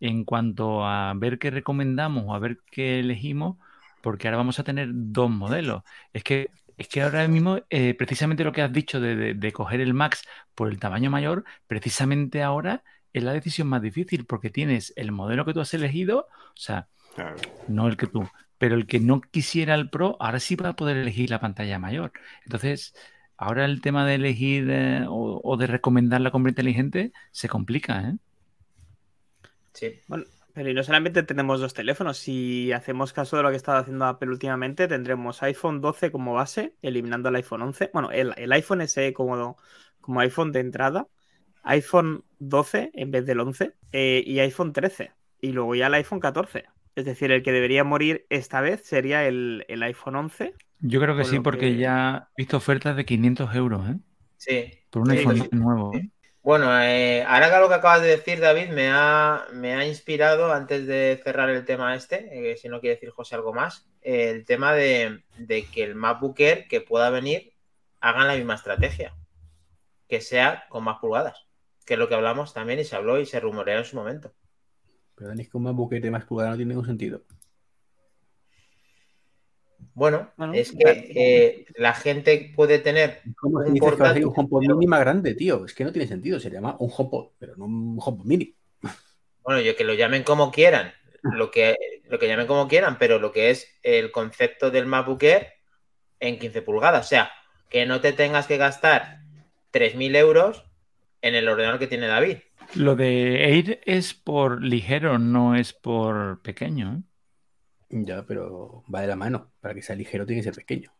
en cuanto a ver qué recomendamos o a ver qué elegimos, porque ahora vamos a tener dos modelos. Es que, es que ahora mismo, eh, precisamente lo que has dicho de, de- de coger el Max por el tamaño mayor, precisamente ahora es la decisión más difícil, porque tienes el modelo que tú has elegido, o sea, Claro. no el que tú, pero el que no quisiera el Pro, ahora sí va a poder elegir la pantalla mayor. Entonces, ahora el tema de elegir eh, o, o de recomendar la compra inteligente se complica, ¿eh? Sí. Bueno, pero y no solamente tenemos dos teléfonos. Si hacemos caso de lo que está haciendo Apple últimamente, tendremos iPhone 12 como base, eliminando el iPhone 11. Bueno, el, el iPhone SE como, como iPhone de entrada, iPhone 12 en vez del 11 eh, y iPhone 13. Y luego ya el iPhone 14. Es decir, el que debería morir esta vez sería el, el iPhone 11. Yo creo que sí, porque que- ya he visto ofertas de 500 euros, ¿eh? Sí. Por un Sí, iPhone sí. nuevo. Sí. Bueno, eh, ahora que lo que acabas de decir, David, me ha, me ha inspirado, antes de cerrar el tema este, eh, si no quiere decir José algo más, eh, el tema de, de que el MacBook Air que pueda venir hagan la misma estrategia, que sea con más pulgadas, que es lo que hablamos también y se habló y se rumoreó en su momento. Pero Dani, es que un MacBook Air de más pulgada no tiene ningún sentido. Bueno, Bueno, es que eh, la gente puede tener ¿Cómo Un dices que va a portátil, un HomePod pero- mini más grande, tío? Es que no tiene sentido. Se llama un HomePod, pero no un HomePod mini. Bueno, yo que lo llamen como quieran, lo que, lo que llamen como quieran, pero lo que es el concepto del MacBook Air en 15 pulgadas. O sea, que no te tengas que gastar 3.000 euros en el ordenador que tiene David. Lo de Air es por ligero, no es por pequeño, ¿eh? Ya, pero va de la mano. Para que sea ligero tiene que ser pequeño.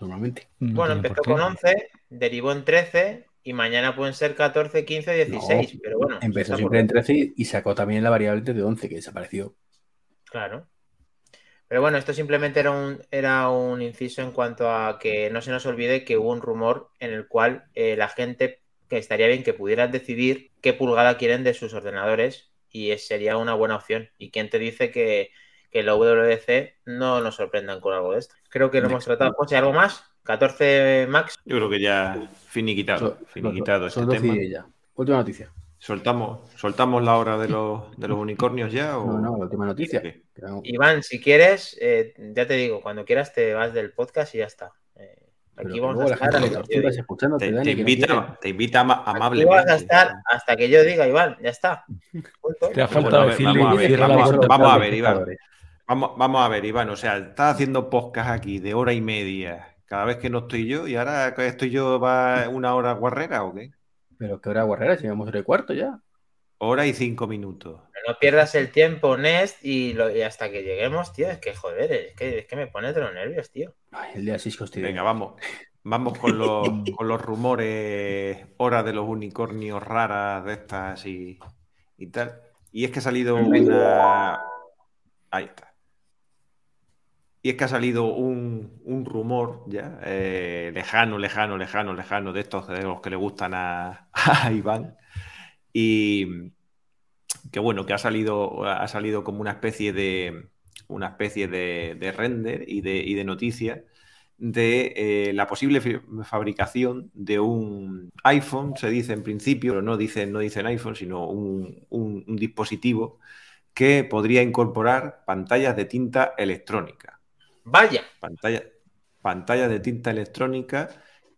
Normalmente. No bueno, empezó con 11, derivó en 13 y mañana pueden ser 14, 15, 16. No, pero bueno. Empezó siempre por en 13 y sacó también la variable de 11, que desapareció. Claro. Pero bueno, esto simplemente era un, era un inciso en cuanto a que no se nos olvide que hubo un rumor en el cual eh, la gente, que estaría bien que pudieran decidir qué pulgada quieren de sus ordenadores y es- sería una buena opción. ¿Y quién te dice que, que la WDC no nos sorprendan con algo de esto? Creo que lo hemos tratado. José, ¿algo más? ¿14 Max? Yo creo que ya finiquitado, finiquitado este 12 y tema. 10 ya. Última noticia. ¿Soltamos, ¿Soltamos la hora de los, de los unicornios ya? O... No, no, la última noticia. Iván, si quieres, eh, ya te digo, cuando quieras te vas del podcast y ya está. Aquí vamos a estar Te, Dani, te invita, te invita ama- Aquí amablemente. vas a estar hasta que yo diga, Iván, ya está. Te ha faltado a decirle vamos a ver, vamos a- vamos a ver, Iván. Vamos, vamos a ver, Iván. O sea, estás haciendo podcast aquí de hora y media cada vez que no estoy yo y ahora estoy yo va una hora guarrera o qué? Pero que hora guarrera, si llevamos hora y cuarto ya. Hora y cinco minutos. No pierdas el tiempo, Nest, y, lo- y hasta que lleguemos, tío, es que joder, es que, es que me pone de los nervios, tío. Ay, el día 6 que os tiré. Venga, vamos. Vamos con los, con los rumores, hora de los unicornios raras de estas y, y tal. Y es que ha salido una. Ahí está. Y es que ha salido un, un rumor ya, eh, lejano, lejano, lejano, lejano, de estos de los que le gustan a, a Iván. Y que bueno, que ha salido, ha salido como una especie de una especie de, de render y de, y de noticia de eh, la posible fabricación de un iPhone, se dice en principio, pero no dicen, no dicen iPhone, sino un, un- un dispositivo que podría incorporar pantallas de tinta electrónica. Vaya, Pantalla, pantalla de tinta electrónica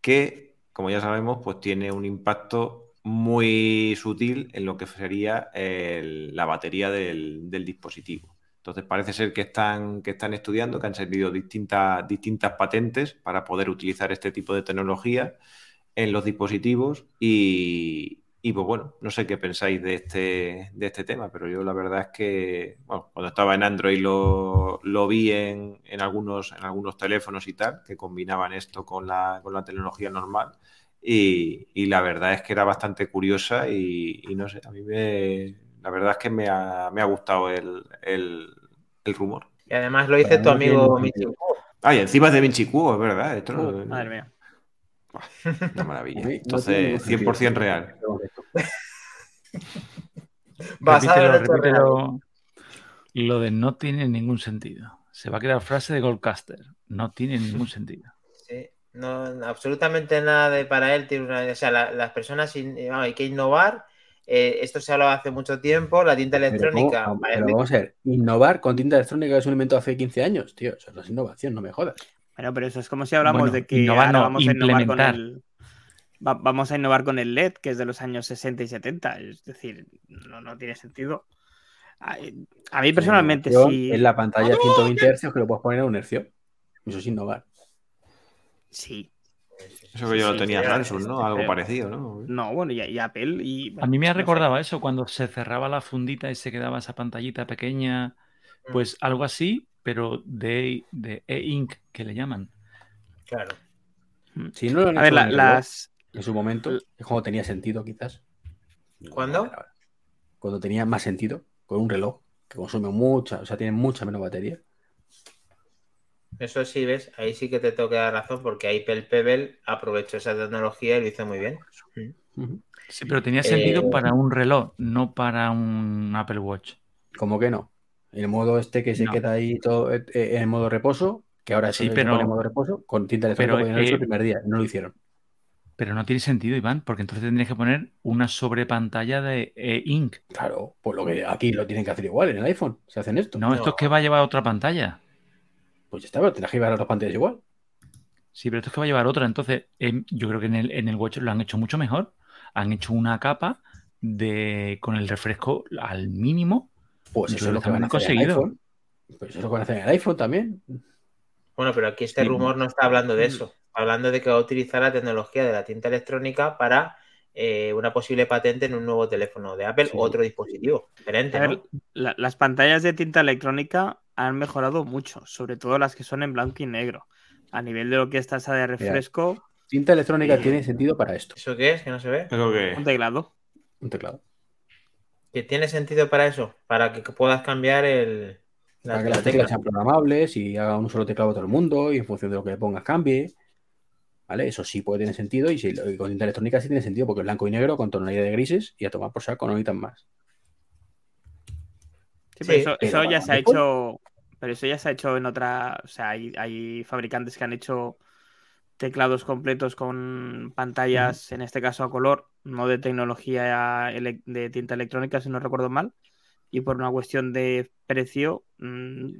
que, como ya sabemos, pues tiene un impacto muy sutil en lo que sería la batería del, del dispositivo. Entonces parece ser que están, que están estudiando, que han servido distintas, distintas patentes para poder utilizar este tipo de tecnología en los dispositivos y, y, pues bueno, no sé qué pensáis de este, de este tema, pero yo la verdad es que bueno, cuando estaba en Android lo, lo vi en, en algunos, en algunos teléfonos y tal, que combinaban esto con la, con la tecnología normal y, y la verdad es que era bastante curiosa y, y no sé, a mí me, la verdad es que me ha, me ha gustado el, el- el rumor. y además lo dice tu amigo. Kuo. Ah, y encima es de Vinci Cubo, es verdad. Esto no- madre mía. Una maravilla. Entonces, ningún sentido. 100% real. Basado en Repítelo, repítelo. Lo de no tiene ningún sentido. Se va a quedar frase de Goldcaster. No tiene ningún sentido. No, absolutamente nada de para él tiene una. O sea, la- las personas in- vamos, hay que innovar. eh, esto se hablaba hace mucho tiempo. La tinta electrónica. Pero vamos a ver, innovar con tinta electrónica es un invento hace 15 años, tío. Eso no es innovación, no me jodas. Bueno, pero eso es como si hablamos Bueno, de que innovar ahora no, vamos a innovar con el. va- vamos a innovar con el LED, que es de los años 60 y 70. Es decir, no, no tiene sentido. A, a mí personalmente sí. Es la pantalla de 120 Hz que lo puedes poner a un hercio. Eso es innovar. Sí. Eso que yo Sí, lo tenía sí, Samsung, ¿no? sí, Algo pero- parecido, ¿no? No, bueno, y, y Apple y. A mí me ha no sé. recordado eso cuando se cerraba la fundita y se quedaba esa pantallita pequeña. Mm, Pues algo así, pero de, de e-ink que le llaman. Claro. Si no lo han A ver, la- el las. en su momento, es cuando tenía sentido, quizás. ¿Cuándo? Cuando tenía más sentido, con un reloj que consume mucha, o sea, tiene mucha menos batería. Eso sí, ves, ahí sí que te tengo que dar razón porque ahí Pel Pebble aprovechó esa tecnología y lo hizo muy bien. Sí, pero tenía sentido Eh, para un reloj, no para un Apple Watch. ¿Cómo que no? El modo este que se No. queda ahí todo eh, eh, en modo reposo, que ahora Sí, pero- pone en modo reposo, con tinta electrónica pero, hecho el eh, primer día, no lo hicieron. Pero no tiene sentido, Iván, porque entonces tendrías que poner una sobrepantalla de e-ink. Claro, pues lo que aquí lo tienen que hacer igual en el iPhone, se hacen esto. No, esto No. es que va a llevar otra pantalla. Pues ya está, pero tendrás que llevar las dos pantallas igual. Sí, pero esto es que va a llevar otra. Entonces, em, yo creo que en el, en el Watch lo han hecho mucho mejor. Han hecho una capa de con el refresco al mínimo. Pues eso lo es lo que van a hacer en el conseguido. iPhone. Pues eso es lo que van a hacer en el iPhone también. Bueno, pero aquí este Sí. rumor no está hablando de eso. Está hablando de que va a utilizar la tecnología de la tinta electrónica para eh, una posible patente en un nuevo teléfono de Apple Sí. o otro dispositivo diferente, A ¿no? ver, la- las pantallas de tinta electrónica han mejorado mucho, sobre todo las que son en blanco y negro. A nivel de lo que es tasa de refresco, Tinta electrónica tiene sentido para esto. ¿Eso qué es? Que no se ve. ¿Eso qué? Un teclado. Un teclado. ¿Que tiene sentido para eso? Para que puedas cambiar el. la- Para que la las tecla. teclas sean programables y haga un solo teclado todo el mundo y en función de lo que le pongas cambie. ¿Vale? Eso sí puede tener sentido y, si- y con tinta electrónica sí tiene sentido porque es blanco y negro con tonalidad de grises y a tomar por saco no necesitan más. Sí, pero Sí, eso, pero eso ya se ha hecho. Pero eso ya se ha hecho en otra. O sea, hay, hay fabricantes que han hecho teclados completos con pantallas, en este caso a color, no de tecnología de tinta electrónica, si no recuerdo mal. Y por una cuestión de precio, mm,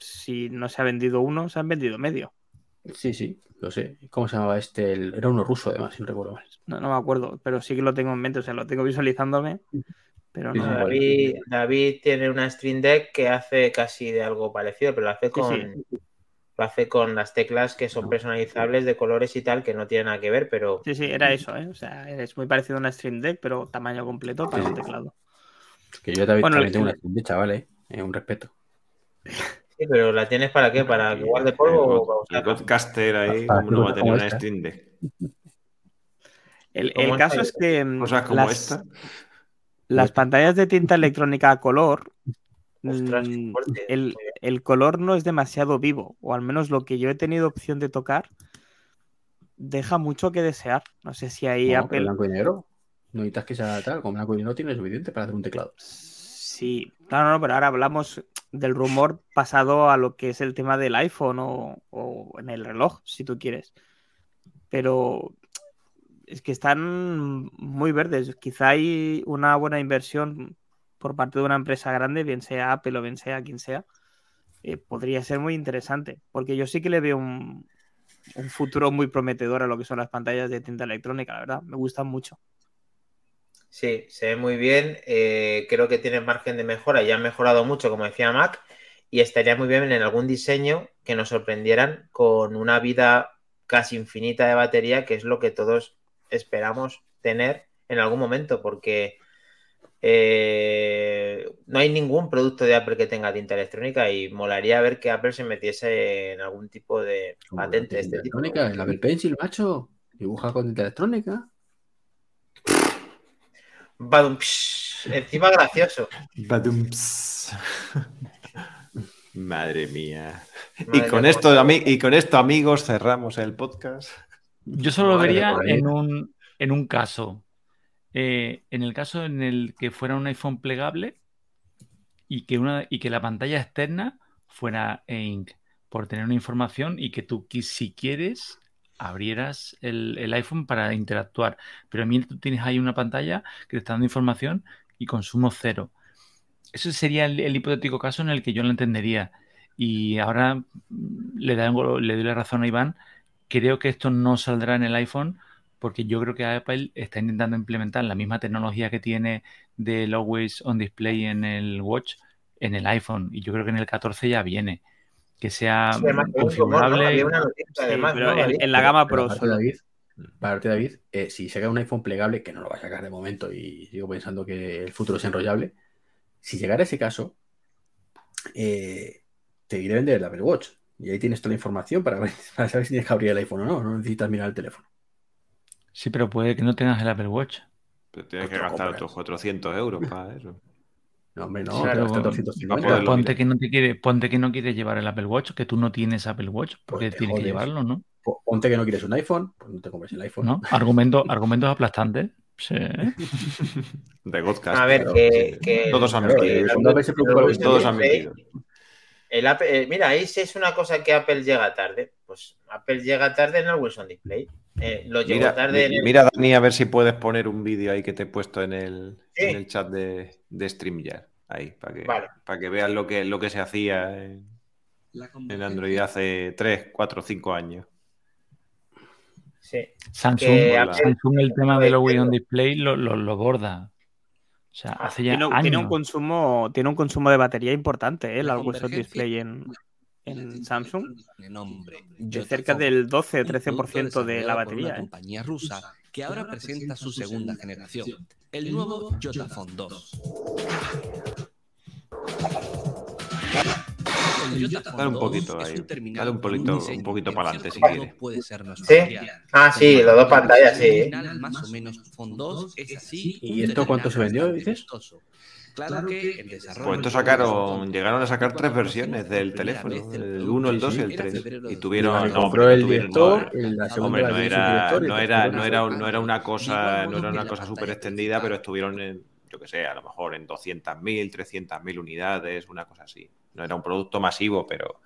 si no se ha vendido uno, se han vendido medio. Sí, sí, lo sé. ¿Cómo se llamaba este? El- Era uno ruso además, si no recuerdo mal. No, no me acuerdo, pero sí que lo tengo en mente, o sea, lo tengo visualizándome. Pero no. David, David tiene una Stream Deck que hace casi de algo parecido, pero lo hace con, sí. lo hace con las teclas que son personalizables de colores y tal, que no tienen nada que ver, pero Sí, sí, era eso, ¿eh? O sea, es muy parecido a una Stream Deck, pero tamaño completo para Sí, un sí. teclado. Que yo también, Bueno, también el- tengo una de chaval, ¿eh? Eh, Un respeto. sí, pero ¿la tienes para qué? ¿Para que guarde polvo o para El usarla? podcaster ahí, Para ¿cómo no va a tener una esta. Stream Deck? El, ¿Cómo el caso está? es que mm, Cosas como las, esta. las pantallas de tinta electrónica a color, Ostras, mm, el, el color no es demasiado vivo, o al menos lo que yo he tenido opción de tocar, deja mucho que desear. No sé si ahí No, Apple... blanco y negro. No necesitas que sea tal. Con blanco y negro tiene suficiente para hacer un teclado. Sí, claro, no, pero ahora hablamos del rumor pasado a lo que es el tema del iPhone o, o en el reloj, si tú quieres. Pero es que están muy verdes. Quizá hay una buena inversión por parte de una empresa grande, bien sea Apple o bien sea quien sea. eh, podría ser muy interesante, porque yo sí que le veo un, un futuro muy prometedor a lo que son las pantallas de tinta electrónica, la verdad. Me gustan mucho. Sí, se ve muy bien. eh, creo que tiene margen de mejora. Ya han mejorado mucho, como decía Mac. Y estaría muy bien en algún diseño que nos sorprendieran con una vida casi infinita de batería, que es lo que todos esperamos tener en algún momento, porque eh, no hay ningún producto de Apple que tenga tinta electrónica y molaría ver que Apple se metiese en algún tipo de patente de tinta este tipo. el Apple Pencil, macho. Dibuja con tinta electrónica. Badum, psh, encima gracioso. Badumps. Madre mía. Madre y, con mía, esto, y con esto, amigos, cerramos el podcast. Yo solo lo vería en un, en un caso. Eh, en el caso en el que fuera un iPhone plegable y que, una, y que la pantalla externa fuera e-ink, por tener una información y que tú, si quieres, abrieras el, iPhone para interactuar. Pero mientras tú tienes ahí una pantalla que te está dando información y consumo cero. Ese sería el, el hipotético caso en el que yo lo entendería. Y ahora mm, le, da- le doy la razón a Iván creo que esto no saldrá en el iPhone porque yo creo que Apple está intentando implementar la misma tecnología que tiene del Always on Display en el Watch en el iPhone y yo creo que en el 14 ya viene que sea Sí, configurable Había una noticia, Sí, además, pero ¿no, en, la gama Pero Pro solo. David, David, eh, si saca un iPhone plegable, que no lo va a sacar de momento y sigo pensando que el futuro es enrollable, si llegara ese caso, eh, te diré vender el Apple Watch. Y ahí tienes toda la información para, ver- para saber si tienes que abrir el iPhone o no. No necesitas mirar el teléfono. sí pero puede que no tengas el Apple Watch Pero tienes que gastar compras. otros 400 euros para eso. No, hombre, no, Sí, te pero gastas bueno, 250. va a poderlo ponte que no te quiere ponte que no quieres llevar el Apple Watch que tú no tienes Apple Watch porque Pues tienes que llevarlo ¿no? Po- Ponte que no quieres un iPhone, pues no te compres el iPhone. ¿no? Argumento, argumentos aplastantes sí. De podcast. A ver, Claro, que, sí. que- Todos han de Todos han el Apple- eh, mira, ahí sí es una cosa que Apple llega tarde. Pues Apple llega tarde en el Wilson Display. Eh, lo llegó Mira, tarde en el... mira, Dani, a ver si puedes poner un vídeo ahí que te he puesto en el, Sí. en el chat de, de StreamYard. Ahí, para que, Vale. para que veas lo que, lo que se hacía en, en Android hace 3, 4, 5 años. Sí. Samsung, Que Apple- Samsung el tema de los Always on. Display lo, lo, lo borda o sea Ah, hace ya Tiene, años tiene un consumo, tiene un consumo de batería importante, ¿eh? el La Display en, en Samsung. de cerca del 12 o un producto 13% de la una batería. ¿eh? compañía rusa que ahora presenta su segunda generación, el nuevo Vodafone 2. El Toyota Dale un poquito ahí, dale un poquito- un poquito para adelante, si modo quiere. Puede ser nuestro ¿Sí? material. Ah, sí, los dos pantallas, sí. terminal más o menos fondos es así. ¿Y esto cuánto se vendió, dices? Claro que el desarrollo Pues esto sacaron, llegaron a sacar tres versiones del teléfono, el el producto. 1, el 2 y el Era 3. febrero Y tuvieron, no, compró el director, Hombre, no era, no era, no era, no era una cosa, no era una cosa súper extendida, pero estuvieron en, yo que sé, a lo mejor en 200.000, 300.000 unidades, una cosa así. No era un producto masivo, pero,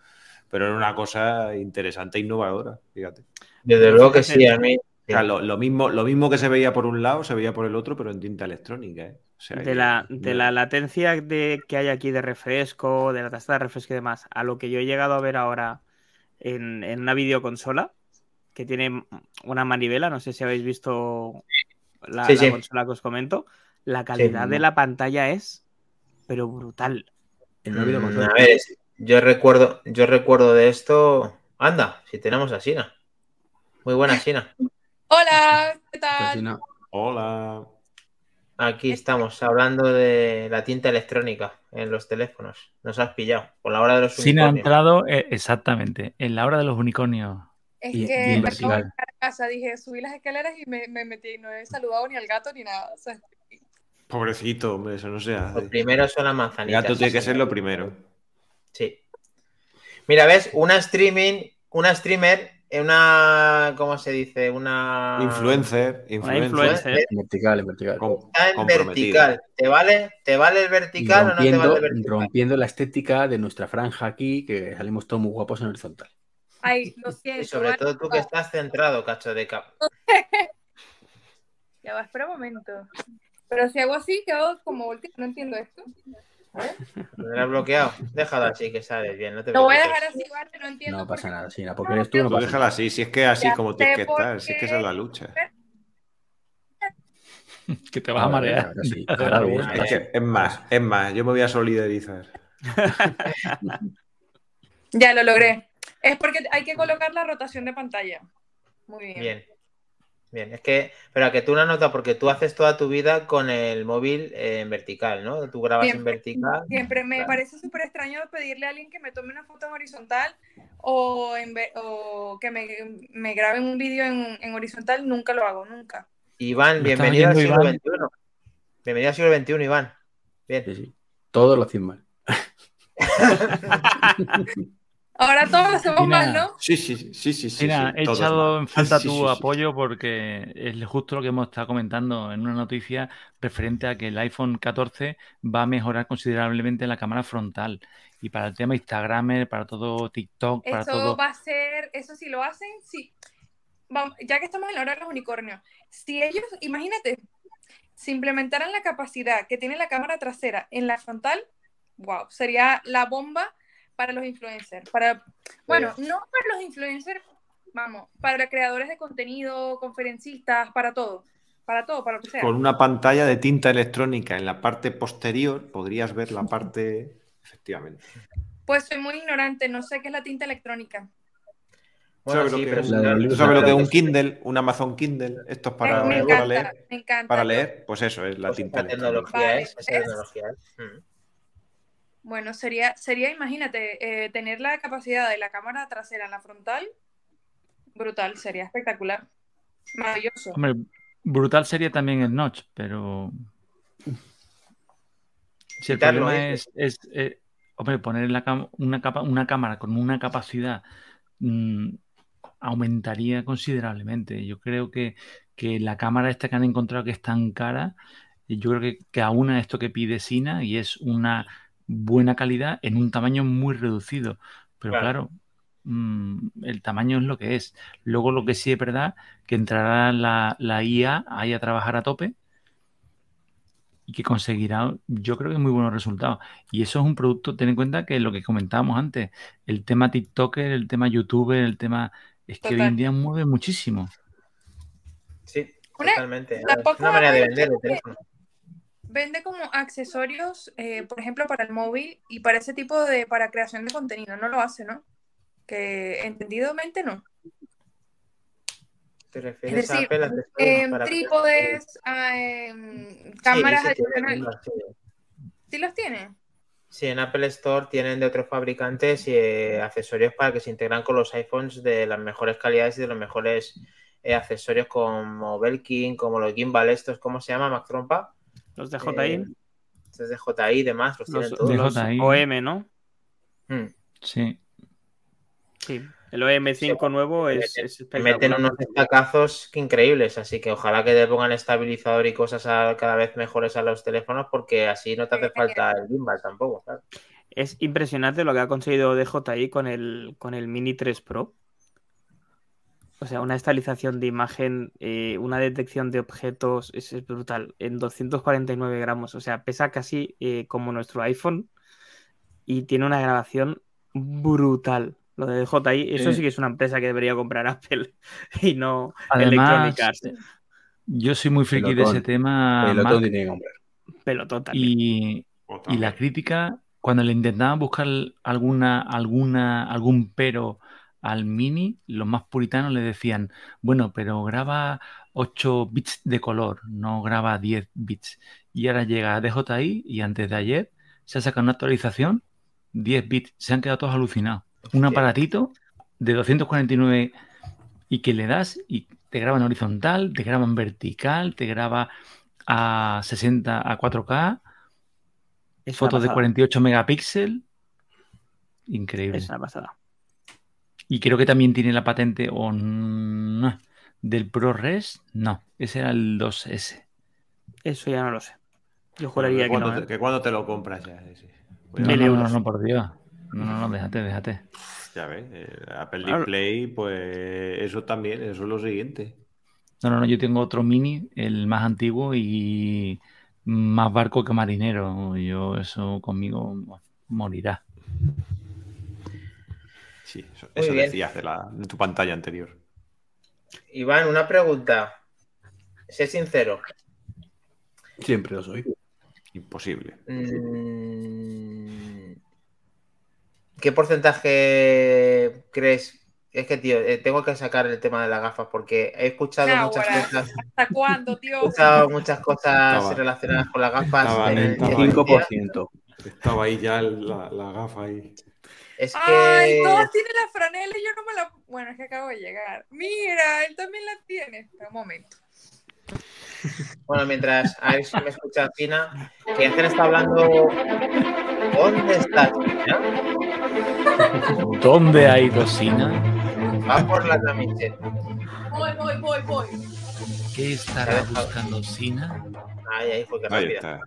pero era una cosa interesante e innovadora, fíjate. Desde luego que sí, a mí. O sea, lo, lo mismo, lo mismo que se veía por un lado, se veía por el otro, pero en tinta electrónica. ¿eh? O sea, De la, de la latencia de, que hay aquí de refresco, de la tasa de refresco y demás, a lo que yo he llegado a ver ahora en, en una videoconsola que tiene una manivela, no sé si habéis visto la, Sí, la sí. consola que os comento, la calidad de la pantalla es, pero brutal. En una Mm, videoconsola. a ver, yo recuerdo, yo recuerdo de esto. Anda, si tenemos a Sina. Muy buena Sina. Hola, ¿qué Pues tal? Hola. Aquí estamos hablando de la tinta electrónica en los teléfonos. Nos has pillado por la hora de los Sin ha unicornios. entrado, eh, exactamente, en la hora de los unicornios. Es Y- y que acabo de casa, dije, subí las escaleras y me, me metí y no he saludado ni al gato ni nada. O sea, Pobrecito, hombre, eso no se Lo hace. primero son las El manzanitas. gato tiene que ser lo primero. Sí. Mira, ves, una streaming, una streamer, una, ¿cómo se dice? Una Influencer, influencer. influencer. En vertical, en vertical. Com- Está en vertical. ¿Te vale? ¿Te vale el vertical o no te rompiendo, vale el vertical? rompiendo la estética de nuestra franja aquí, que salimos todos muy guapos en horizontal. ay, lo siento. Y sobre ¿vale? todo tú que estás centrado, cacho de cap. Ya va, espera un momento. Pero si hago así, quedo como volteado. No entiendo esto. ¿Lo tendrás bloqueado? Déjalo así que sabes bien, no te Lo voy a dejar así, ¿vale? No entiendo. No pasa nada, Sina, porque eres tú, no pasa déjala así, si es que así Ya como tienes que estar, si es que esa es la lucha. Que te vas a marear. Ahora sí, que- es más, es más, yo me voy a solidarizar. Ya lo logré. Es porque hay que colocar la rotación de pantalla. Muy bien. Bien. Bien, es que, pero que tú una nota, porque tú haces toda tu vida con el móvil eh, en vertical, ¿no? Tú grabas en vertical. Siempre me Claro. parece súper extraño pedirle a alguien que me tome una foto en horizontal o, en o que me, me grabe un vídeo en, en horizontal. Nunca lo hago, nunca. Iván, ¿Me bienvenido al siglo XXI. Bienvenido al siglo XXI, Iván. Bien. Sí, sí. Todos lo hacen mal. Ahora todos lo hacemos Mira, mal, ¿no? Sí, sí, sí, sí, sí. sí, Mira, he echado mal. en falta Sí, tu sí, sí. apoyo porque es justo lo que hemos estado comentando en una noticia referente a que el iPhone 14 va a mejorar considerablemente la cámara frontal. Y para el tema Instagram, para todo TikTok, para Eso todo. va a ser, eso si lo hacen, sí. Vamos, ya que estamos en la hora de los unicornios, si ellos, imagínate, si implementaran la capacidad que tiene la cámara trasera en la frontal, wow, sería la bomba para los influencers. Para, bueno, no para los influencers, vamos, para creadores de contenido, conferencistas, para todo, para todo, para lo que sea. Con una pantalla de tinta electrónica en la parte posterior podrías ver la parte. Efectivamente. Pues soy muy ignorante, no sé qué es la tinta electrónica. Bueno, ¿Sabes lo sí, que pero es si un- la de no- los ¿Tú sabes lo que es un. Kindle? Un Amazon Kindle. Esto es para, me para encanta, leer. me encanta. Para leer, pues eso es la Pues tinta electrónica. tecnología Vale, es, tecnología es. Mm. Bueno, sería, sería, imagínate, eh, tener la capacidad de la cámara trasera en la frontal, brutal, sería espectacular. Maravilloso. Hombre, brutal sería también el notch, pero. Si el Quitarlo, problema dices. es, es, eh, hombre, poner la cam- una, capa, una cámara con una capacidad mm, aumentaría considerablemente. Yo creo que, que la cámara esta que han encontrado que es tan cara, yo creo que, que aúna esto que pide Sina y es una buena calidad en un tamaño muy reducido. Pero Claro. claro, mm, el tamaño es lo que es. Luego lo que sí es verdad, que entrará la, la IA ahí a trabajar a tope y que conseguirá, yo creo que muy buenos resultados. Y eso es un producto, ten en cuenta que lo que comentábamos antes, el tema TikToker, el tema YouTuber, el tema, es que hoy en día mueve muchísimo. Sí, Una- totalmente. Es tampoco una manera de vender el teléfono. Vende como accesorios, eh, por ejemplo, para el móvil y para ese tipo de, para creación de contenido. No lo hace, ¿no? Que entendidamente no. ¿Te refieres Es a decir, Apple accesorios Em, para- trípodes, ah, em, cámaras sí, adicionales. sí. ¿Sí los tiene? Sí, en Apple Store tienen de otros fabricantes eh, accesorios para que se integran con los iPhones de las mejores calidades y de los mejores eh, accesorios como Belkin, como los gimbal estos, ¿cómo se llama, Mac Trompa? Los de JI. Eh, estos de JI y demás, los, los, tienen todos. de los. OM, ¿no? Mm. Sí. Sí. El OM5 nuevo es, meten- es meten unos destacazos que increíbles, así que ojalá que te pongan estabilizador y cosas a- cada vez mejores a los teléfonos porque así no te hace falta el gimbal tampoco, claro. Es impresionante lo que ha conseguido DJI con el, con el Mini 3 Pro. O sea, una estabilización de imagen, eh, una detección de objetos, es, es brutal. En 249 gramos, o sea, pesa casi eh, como nuestro iPhone y tiene una grabación brutal. Lo de DJI, eso Sí. sí que es una empresa que debería comprar Apple y no Además, Electronic Arts. yo soy muy friki de ese tema, Pelotón tiene que comprar. Pelotón también. y, y la crítica, cuando le intentaban buscar alguna, alguna, algún pero al Mini, los más puritanos le decían, bueno, pero graba 8 bits de color, no graba 10 bits. Y ahora llega DJI y antes de ayer se ha sacado una actualización, 10 bits, se han quedado todos alucinados. Un aparatito de 249 y que le das y te graba en horizontal, te graba en vertical, te graba a 60, a 4K, Es una fotos de pasada, 48 megapíxeles. Increíble. Es una pasada. Y creo que también tiene la patente o no, del ProRes. No, ese era el 2S. Eso ya no lo sé. Yo juraría que cuando no. te, ¿eh? que cuando te lo compras ya. sí. Mil no, no, euros. no, por Dios. No, no, no, déjate, déjate. Ya ves, eh, Apple Claro. Display, pues eso también, eso es lo siguiente. No, no, no, yo tengo otro mini, el más antiguo y más barco que marinero. Yo, eso conmigo morirá. Sí, eso, Muy eso bien. decías de, la, de tu pantalla anterior. Iván, una pregunta. Sé sincero. Siempre lo soy. Imposible. Mm, ¿Qué porcentaje crees? Es que, tío, eh, tengo que sacar el tema de las gafas porque he escuchado muchas cosas, ¿Hasta cuándo, he tío? escuchado muchas cosas Estaba- relacionadas con las gafas. estaba- en el estaba- día a día. 5%. Estaba ahí ya la, la gafa ahí. Es Ay, que todos tienen la franela y yo no me la. Bueno, es que acabo de llegar. Mira, él también la tiene. Espera un momento. Bueno, mientras a ver si me escucha Tina, que Ángel está hablando. ¿Dónde está Tina? ¿Dónde hay tocina? Va por la camiseta. Voy, voy, voy, voy. ¿Qué estará buscando Sina? Ahí, ahí fue que Ahí rápida.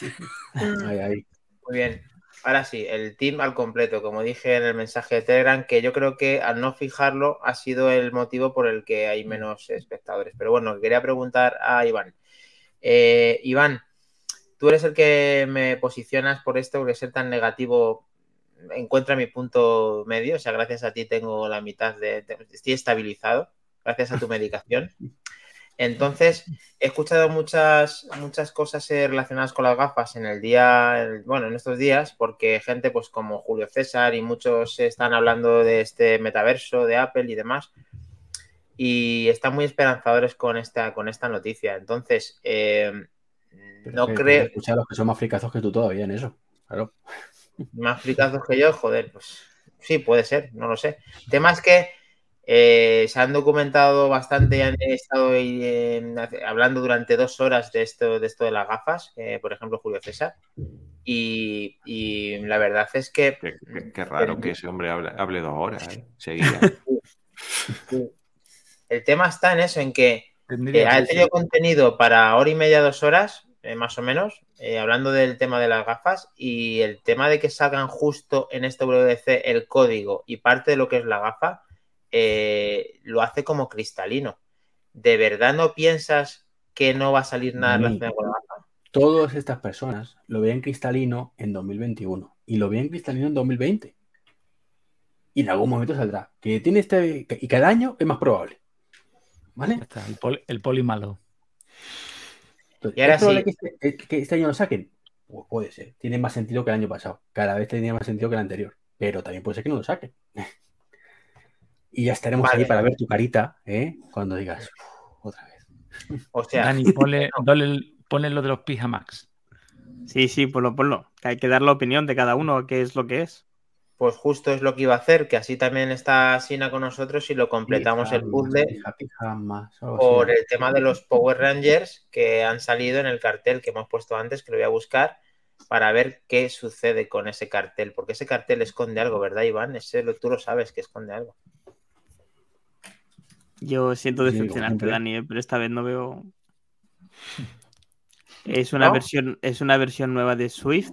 está. Ahí, ahí. Muy bien. Ahora sí, el team al completo, como dije en el mensaje de Telegram, que yo creo que al no fijarlo ha sido el motivo por el que hay menos espectadores. Pero bueno, quería preguntar a Iván. Eh, Iván, tú eres el que me posicionas por esto, porque ser tan negativo encuentra mi punto medio. O sea, gracias a ti tengo la mitad de. de- estoy estabilizado, gracias a tu medicación. Entonces, he escuchado muchas, muchas cosas eh, relacionadas con las gafas en el día, el- bueno, en estos días, porque gente pues como Julio César y muchos están hablando de este metaverso de Apple y demás, y están muy esperanzadores con esta, con esta noticia. Entonces, eh, no creo, Escucha a los que son más fricazos que tú todavía en eso. Claro. más fricazos que yo, joder, pues sí, puede ser, no lo sé. El tema es que eh, se han documentado bastante y han estado ahí, eh, hablando durante dos horas de esto, de esto de las gafas, eh, por ejemplo, Julio César. Y, y la verdad es que Qué, qué- qué raro que ese hombre hable, hable dos horas, ¿eh? Seguida. el tema está en eso, en que eh, ha tenido contenido para hora y media, dos horas, eh, más o menos, eh, hablando del tema de las gafas y el tema de que salgan justo en este WDC el código y parte de lo que es la gafa, eh, lo hace como cristalino. ¿De verdad no piensas que no va a salir nada relacionado con la? Todas estas personas lo veían cristalino en 2021 y lo veían cristalino en 2020. Y en algún momento saldrá. Que tiene este. Y cada año es más probable. ¿Vale? Está, el, poli, el poli malo. Entonces, Y ahora ¿Es probable sí. que este, que este año lo saquen? Pues puede ser. Tiene más sentido que el año pasado. Cada vez tenía más sentido que el anterior. Pero también puede ser que no lo saquen. Y ya estaremos Vale. ahí para ver tu carita, ¿eh? Cuando digas, "Uf, otra vez. O sea, Dani, ponle, ponle lo de los Pijamax. Sí, sí, ponlo, ponlo. Hay que dar la opinión de cada uno, qué es lo que es. Pues justo es lo que iba a hacer, que así también está Sina con nosotros y lo completamos el puzzle por así. el tema de los Power Rangers que han salido en el cartel que hemos puesto antes, que lo voy a buscar para ver qué sucede con ese cartel, porque ese cartel esconde algo, ¿verdad, Iván? Ese tú lo sabes que esconde algo. Yo siento Sí, decepcionarte, como siempre. Dani, eh, pero esta vez no veo. Es una ¿No? versión, es una versión nueva de Swift,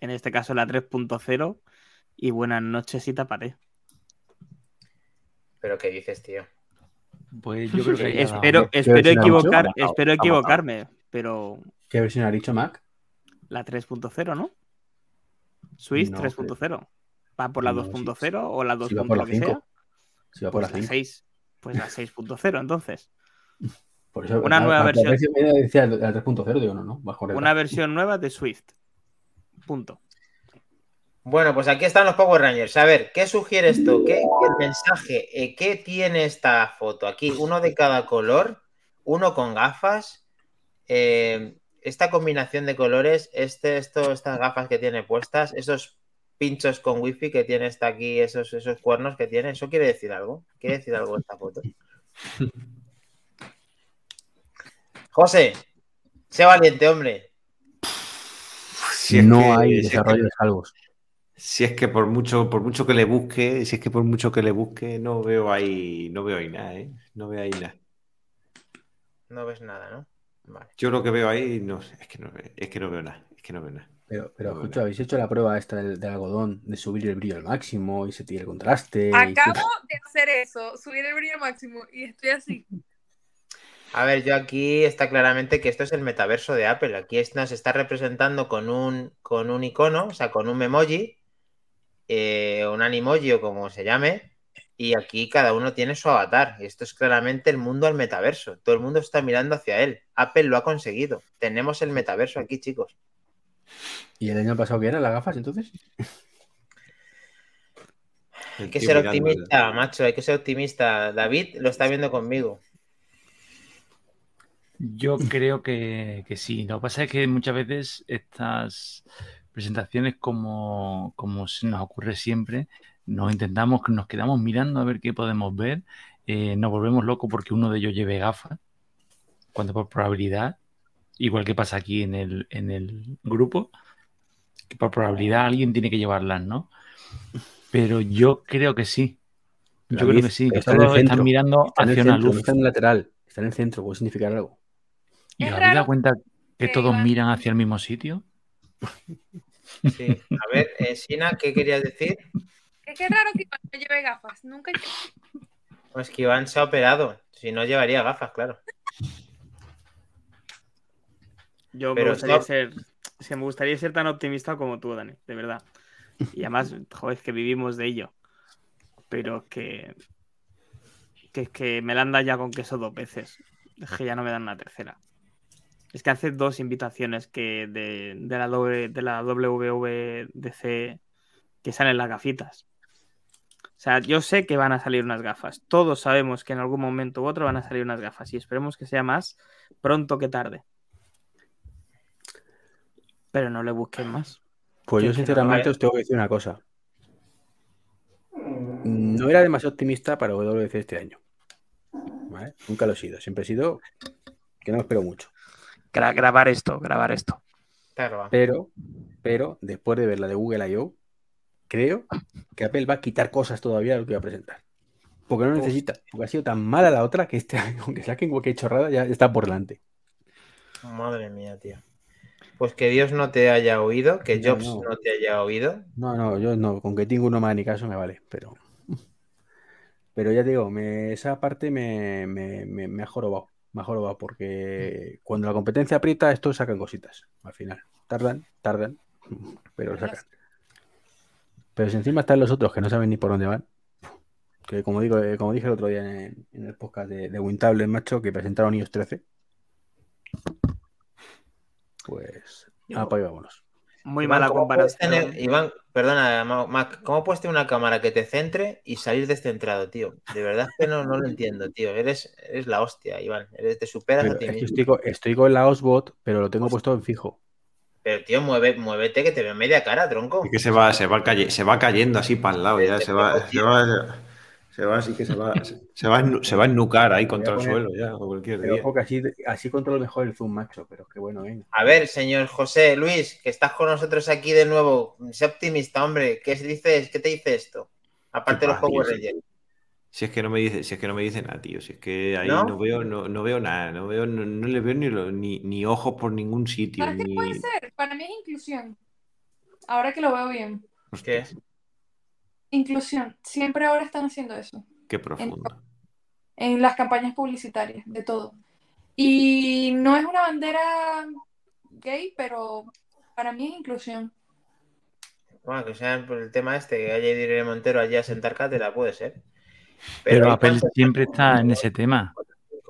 en este caso la 3.0. Y buenas noches y tapate. Pero ¿qué dices, tío? Pues yo creo que espero equivocarme, pero ¿Qué versión ha dicho Mac? la 3.0, ¿no? Swift No, 3.0 ¿Va por la No, 2.0 o la 2. Si va por la lo que sea? 5. Si va por Pues la la 5. 6. Pues la 6.0, entonces. Por eso, Una la- nueva la- versión. decía la 3.0, digo, no, no. Una versión nueva de Swift. Punto. Bueno, pues aquí están los Power Rangers. A ver, ¿qué sugiere esto? ¿Qué el mensaje? eh, ¿Qué tiene esta foto? Aquí, uno de cada color, uno con gafas. eh, esta combinación de colores, este, esto, estas gafas que tiene puestas, esos pinchos con wifi que tiene esta aquí, esos, esos cuernos que tiene, ¿eso quiere decir algo? ¿Quiere decir algo esta foto? José, sé valiente, hombre. Si no que- hay si es que- desarrollo de salvos. Si es que por mucho, por mucho que le busque, si es que por mucho que le busque, no veo ahí, no veo ahí nada, ¿eh? No veo ahí nada. No ves nada, ¿no? Vale. Yo lo que veo ahí, no sé, es que no, es que no veo nada, es que no veo nada. Pero, pero No, escucha, habéis hecho la prueba esta del, del algodón de subir el brillo al máximo y se tira el contraste. Acabo de hacer eso, subir el brillo máximo y estoy así. A ver, yo aquí está claramente que esto es el metaverso de Apple. Aquí es- nos está representando con un, con un icono, o sea, con un memoji, eh, un animoji o como se llame, y aquí cada uno tiene su avatar. Y esto es claramente el mundo al metaverso. Todo el mundo está mirando hacia él. Apple lo ha conseguido. Tenemos el metaverso aquí, chicos. ¿Y el año pasado qué eran las gafas entonces? Hay que ser optimista, macho, hay que ser optimista. David lo está viendo conmigo. Yo creo que, que sí. Lo que pasa es que muchas veces estas presentaciones, como, como se nos ocurre siempre, nos intentamos, nos quedamos mirando a ver qué podemos ver, eh, nos volvemos locos porque uno de ellos lleve gafas, cuando por probabilidad, igual que pasa aquí en el, en el grupo, que por probabilidad alguien tiene que llevarlas, ¿no? Pero yo creo que sí. Yo creo que sí, que está en el todos están mirando Está hacia una centro, no luz. está en el lateral, está en el centro, puede significar algo. ¿Y os habéis dado cuenta que todos miran hacia el mismo sitio? Sí. A ver, eh, Sina, ¿qué querías decir? Es que es raro que Iván no lleve gafas. Nunca Pues que Iván se ha operado. Si no, llevaría gafas, claro. Yo Pero me gustaría ser. es que me gustaría ser tan optimista como tú, Dani, de verdad. Y además, joder, es que vivimos de ello. Pero que. Que es que me la han dado ya con queso dos veces. Es que ya no me dan una tercera. Es que hace dos invitaciones que de, de la, W- de la WWDC que salen las gafitas. O sea, yo sé que van a salir unas gafas. Todos sabemos que en algún momento u otro van a salir unas gafas. Y esperemos que sea más pronto que tarde. Pero no le busquen más. Pues Que- yo no sinceramente os tengo que decir una cosa. No era demasiado optimista para WWDC este año. ¿Vale? Nunca lo he sido. Siempre he sido que no espero mucho. Gra- grabar esto, grabar esto. Pero, pero después de ver la de Google I.O., creo que Apple va a quitar cosas todavía de lo que va a presentar. Porque no necesita. Porque ha sido tan mala la otra que este año, aunque saquen cualquier chorrada, ya está por delante. Madre mía, tío. Pues que Dios no te haya oído, que No, Jobs no. no. te haya oído. No, no, yo no. Con que tengo uno más ni caso me vale. Pero, pero ya te digo, me- esa parte me, me, me, me ha jorobado. Me ha jorobado porque cuando la competencia aprieta, estos sacan cositas. Al final. Tardan, tardan, pero lo sacan. Pero si encima están los otros que no saben ni por dónde van. Que como digo, eh, como dije el otro día en, en el podcast de, de Wintable, macho, que presentaron iOS 13. Pues, Yo- apaga y vámonos. Muy Iván, mala ¿cómo puedes comparación. tener- Iván, perdona, Ma- Mac, ¿cómo puedes tener una cámara que te centre y salir descentrado, tío? De verdad es que no, no lo entiendo, tío. Eres, eres la hostia, Iván. Eres, te superas Pero a ti es que mismo. estoy con, estoy con la Osbot, pero lo tengo puesto en fijo. Pero tío, mueve, muévete que te veo media cara, tronco. Es que se va, se va, caye- se va cayendo así para el lado ya, se va, se va, se va así que se va, se va, se va a ennucar ahí contra el suelo ya, o cualquier Pero día. ojo que así, así controlo mejor el zoom macho, pero es que bueno, venga. A ver, señor José Luis, que estás con nosotros aquí de nuevo. Sé optimista, hombre. ¿Qué dices? ¿Qué te dice esto? Aparte de los? Power. Rangers. Si es que no me dice, si es que no me dice nada, tío. Si es que ahí ¿No? ¿No? veo, no, no veo nada, no veo, no, no le veo ni, lo- ni, ni ojos por ningún sitio. ¿Sabes qué Ni... puede ser? Para mí es inclusión. Ahora que lo veo bien. Hostia, ¿Qué? Inclusión. Siempre ahora están haciendo eso. Qué profundo. En las campañas publicitarias, de todo. Y no es una bandera gay, pero para mí es inclusión. Bueno, que sea por el tema este, que haya Irene Montero allí a sentar cátedra, puede ser. Pero Apple siempre está en ese tema.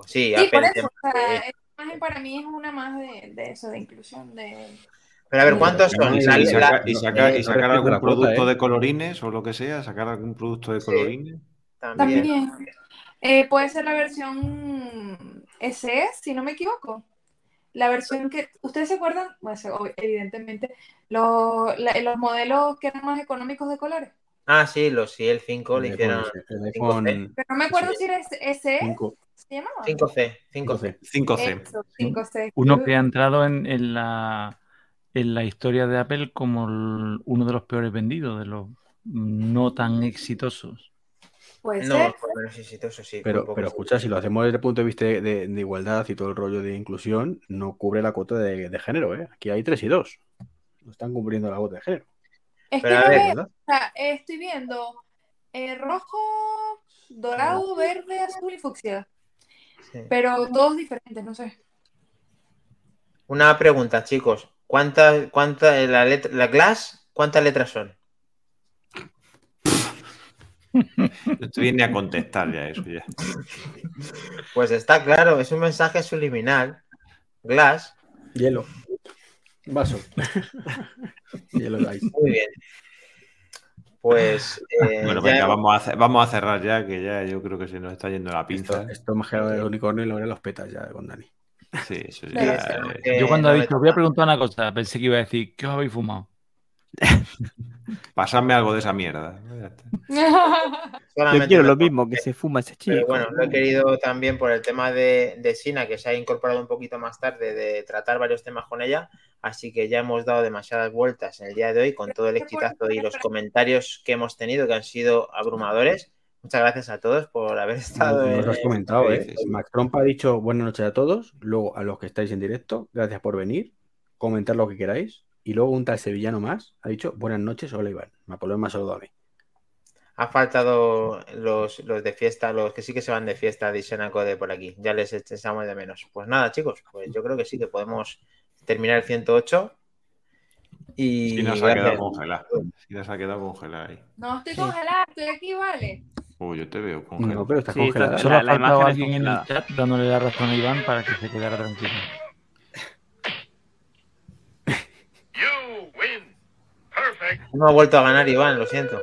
Sí, Sí, Apple por eso. tema- o sea, esta imagen para mí es una más de, de eso, de inclusión. De... Pero a ver, ¿cuántos son? Y, y la- saca- y saca- y eh, sacar algún producto ¿eh? de colorines o lo que sea, sacar algún producto de Sí. colorines. también. También. Eh, puede ser la versión SE, si no me equivoco. La versión que. ¿Ustedes se acuerdan? Bueno, se- evidentemente. Los, la- los modelos que eran más económicos de colores. Ah, sí, los sí, el 5 le El hicieron iPhone, el 5C. iPhone Pero no me acuerdo Sí. si era SE, 5, ¿se llamaba? 5C, 5C. 5C. Eso, 5C. Uno que ha entrado en, en la, en la historia de Apple como el- uno de los peores vendidos, de los no tan exitosos. Puede No, ser. menos sí. Pero, pero escucha, si lo hacemos desde el punto de vista de, de- de igualdad y todo el rollo de inclusión, no cubre la cuota de, de género, ¿eh? Aquí hay tres y dos. No están cumpliendo la cuota de género. Es que Pero a no ver, veo, ¿verdad? o sea, estoy viendo eh, rojo, dorado, verde, azul y fucsia. Sí. Pero todos diferentes, no sé. Una pregunta, chicos. ¿Cuántas, cuánta, la, letra, la Glass, cuántas letras son? Esto viene a contestar ya eso ya. Pues está claro, es un mensaje subliminal. Glass, Hielo. Vaso. Hielo Ice. muy bien. Pues eh, Bueno, venga, vamos a, hacer- vamos a cerrar ya, que ya yo creo que se nos está yendo la pinza. Esto, esto más que el unicornio y lo los petas ya con Dani. Sí, eso tenemos eh, Yo cuando he dicho, voy a preguntar una cosa, pensé que iba a decir, ¿qué os habéis fumado? Pasadme algo de esa mierda. Yo quiero lo mismo que se fuma ese chico. Pero bueno, lo he querido también por el tema de, de Sina, que se ha incorporado un poquito más tarde, de tratar varios temas con ella. Así que ya hemos dado demasiadas vueltas en el día de hoy con todo el exitazo y los comentarios que hemos tenido, que han sido abrumadores. Muchas gracias a todos por haber estado. No nos en- has comentado, ¿qué ¿eh? Mac Trompa ha dicho buenas noches a todos. Luego a los que estáis en directo, gracias por venir. Comentar lo que queráis. Y luego un tal sevillano más ha dicho buenas noches, hola Iván. Napoleón me ha saludado a mí. Ha faltado los, los de fiesta, los que sí que se van de fiesta de Isenaco por aquí. Ya les echamos de menos. Pues nada, chicos, pues yo creo que sí que podemos terminar el 108. Y Sí, nos ha quedado congelada. Sí, nos ha quedado congelada ahí. No estoy congelada, estoy aquí, vale. Uy, yo te veo congelado. No, pero está Sí, congelada. está- Solo La- ha faltado alguien en el chat dándole la razón a Iván para que se quedara tranquilo. No ha vuelto a ganar Iván, lo siento.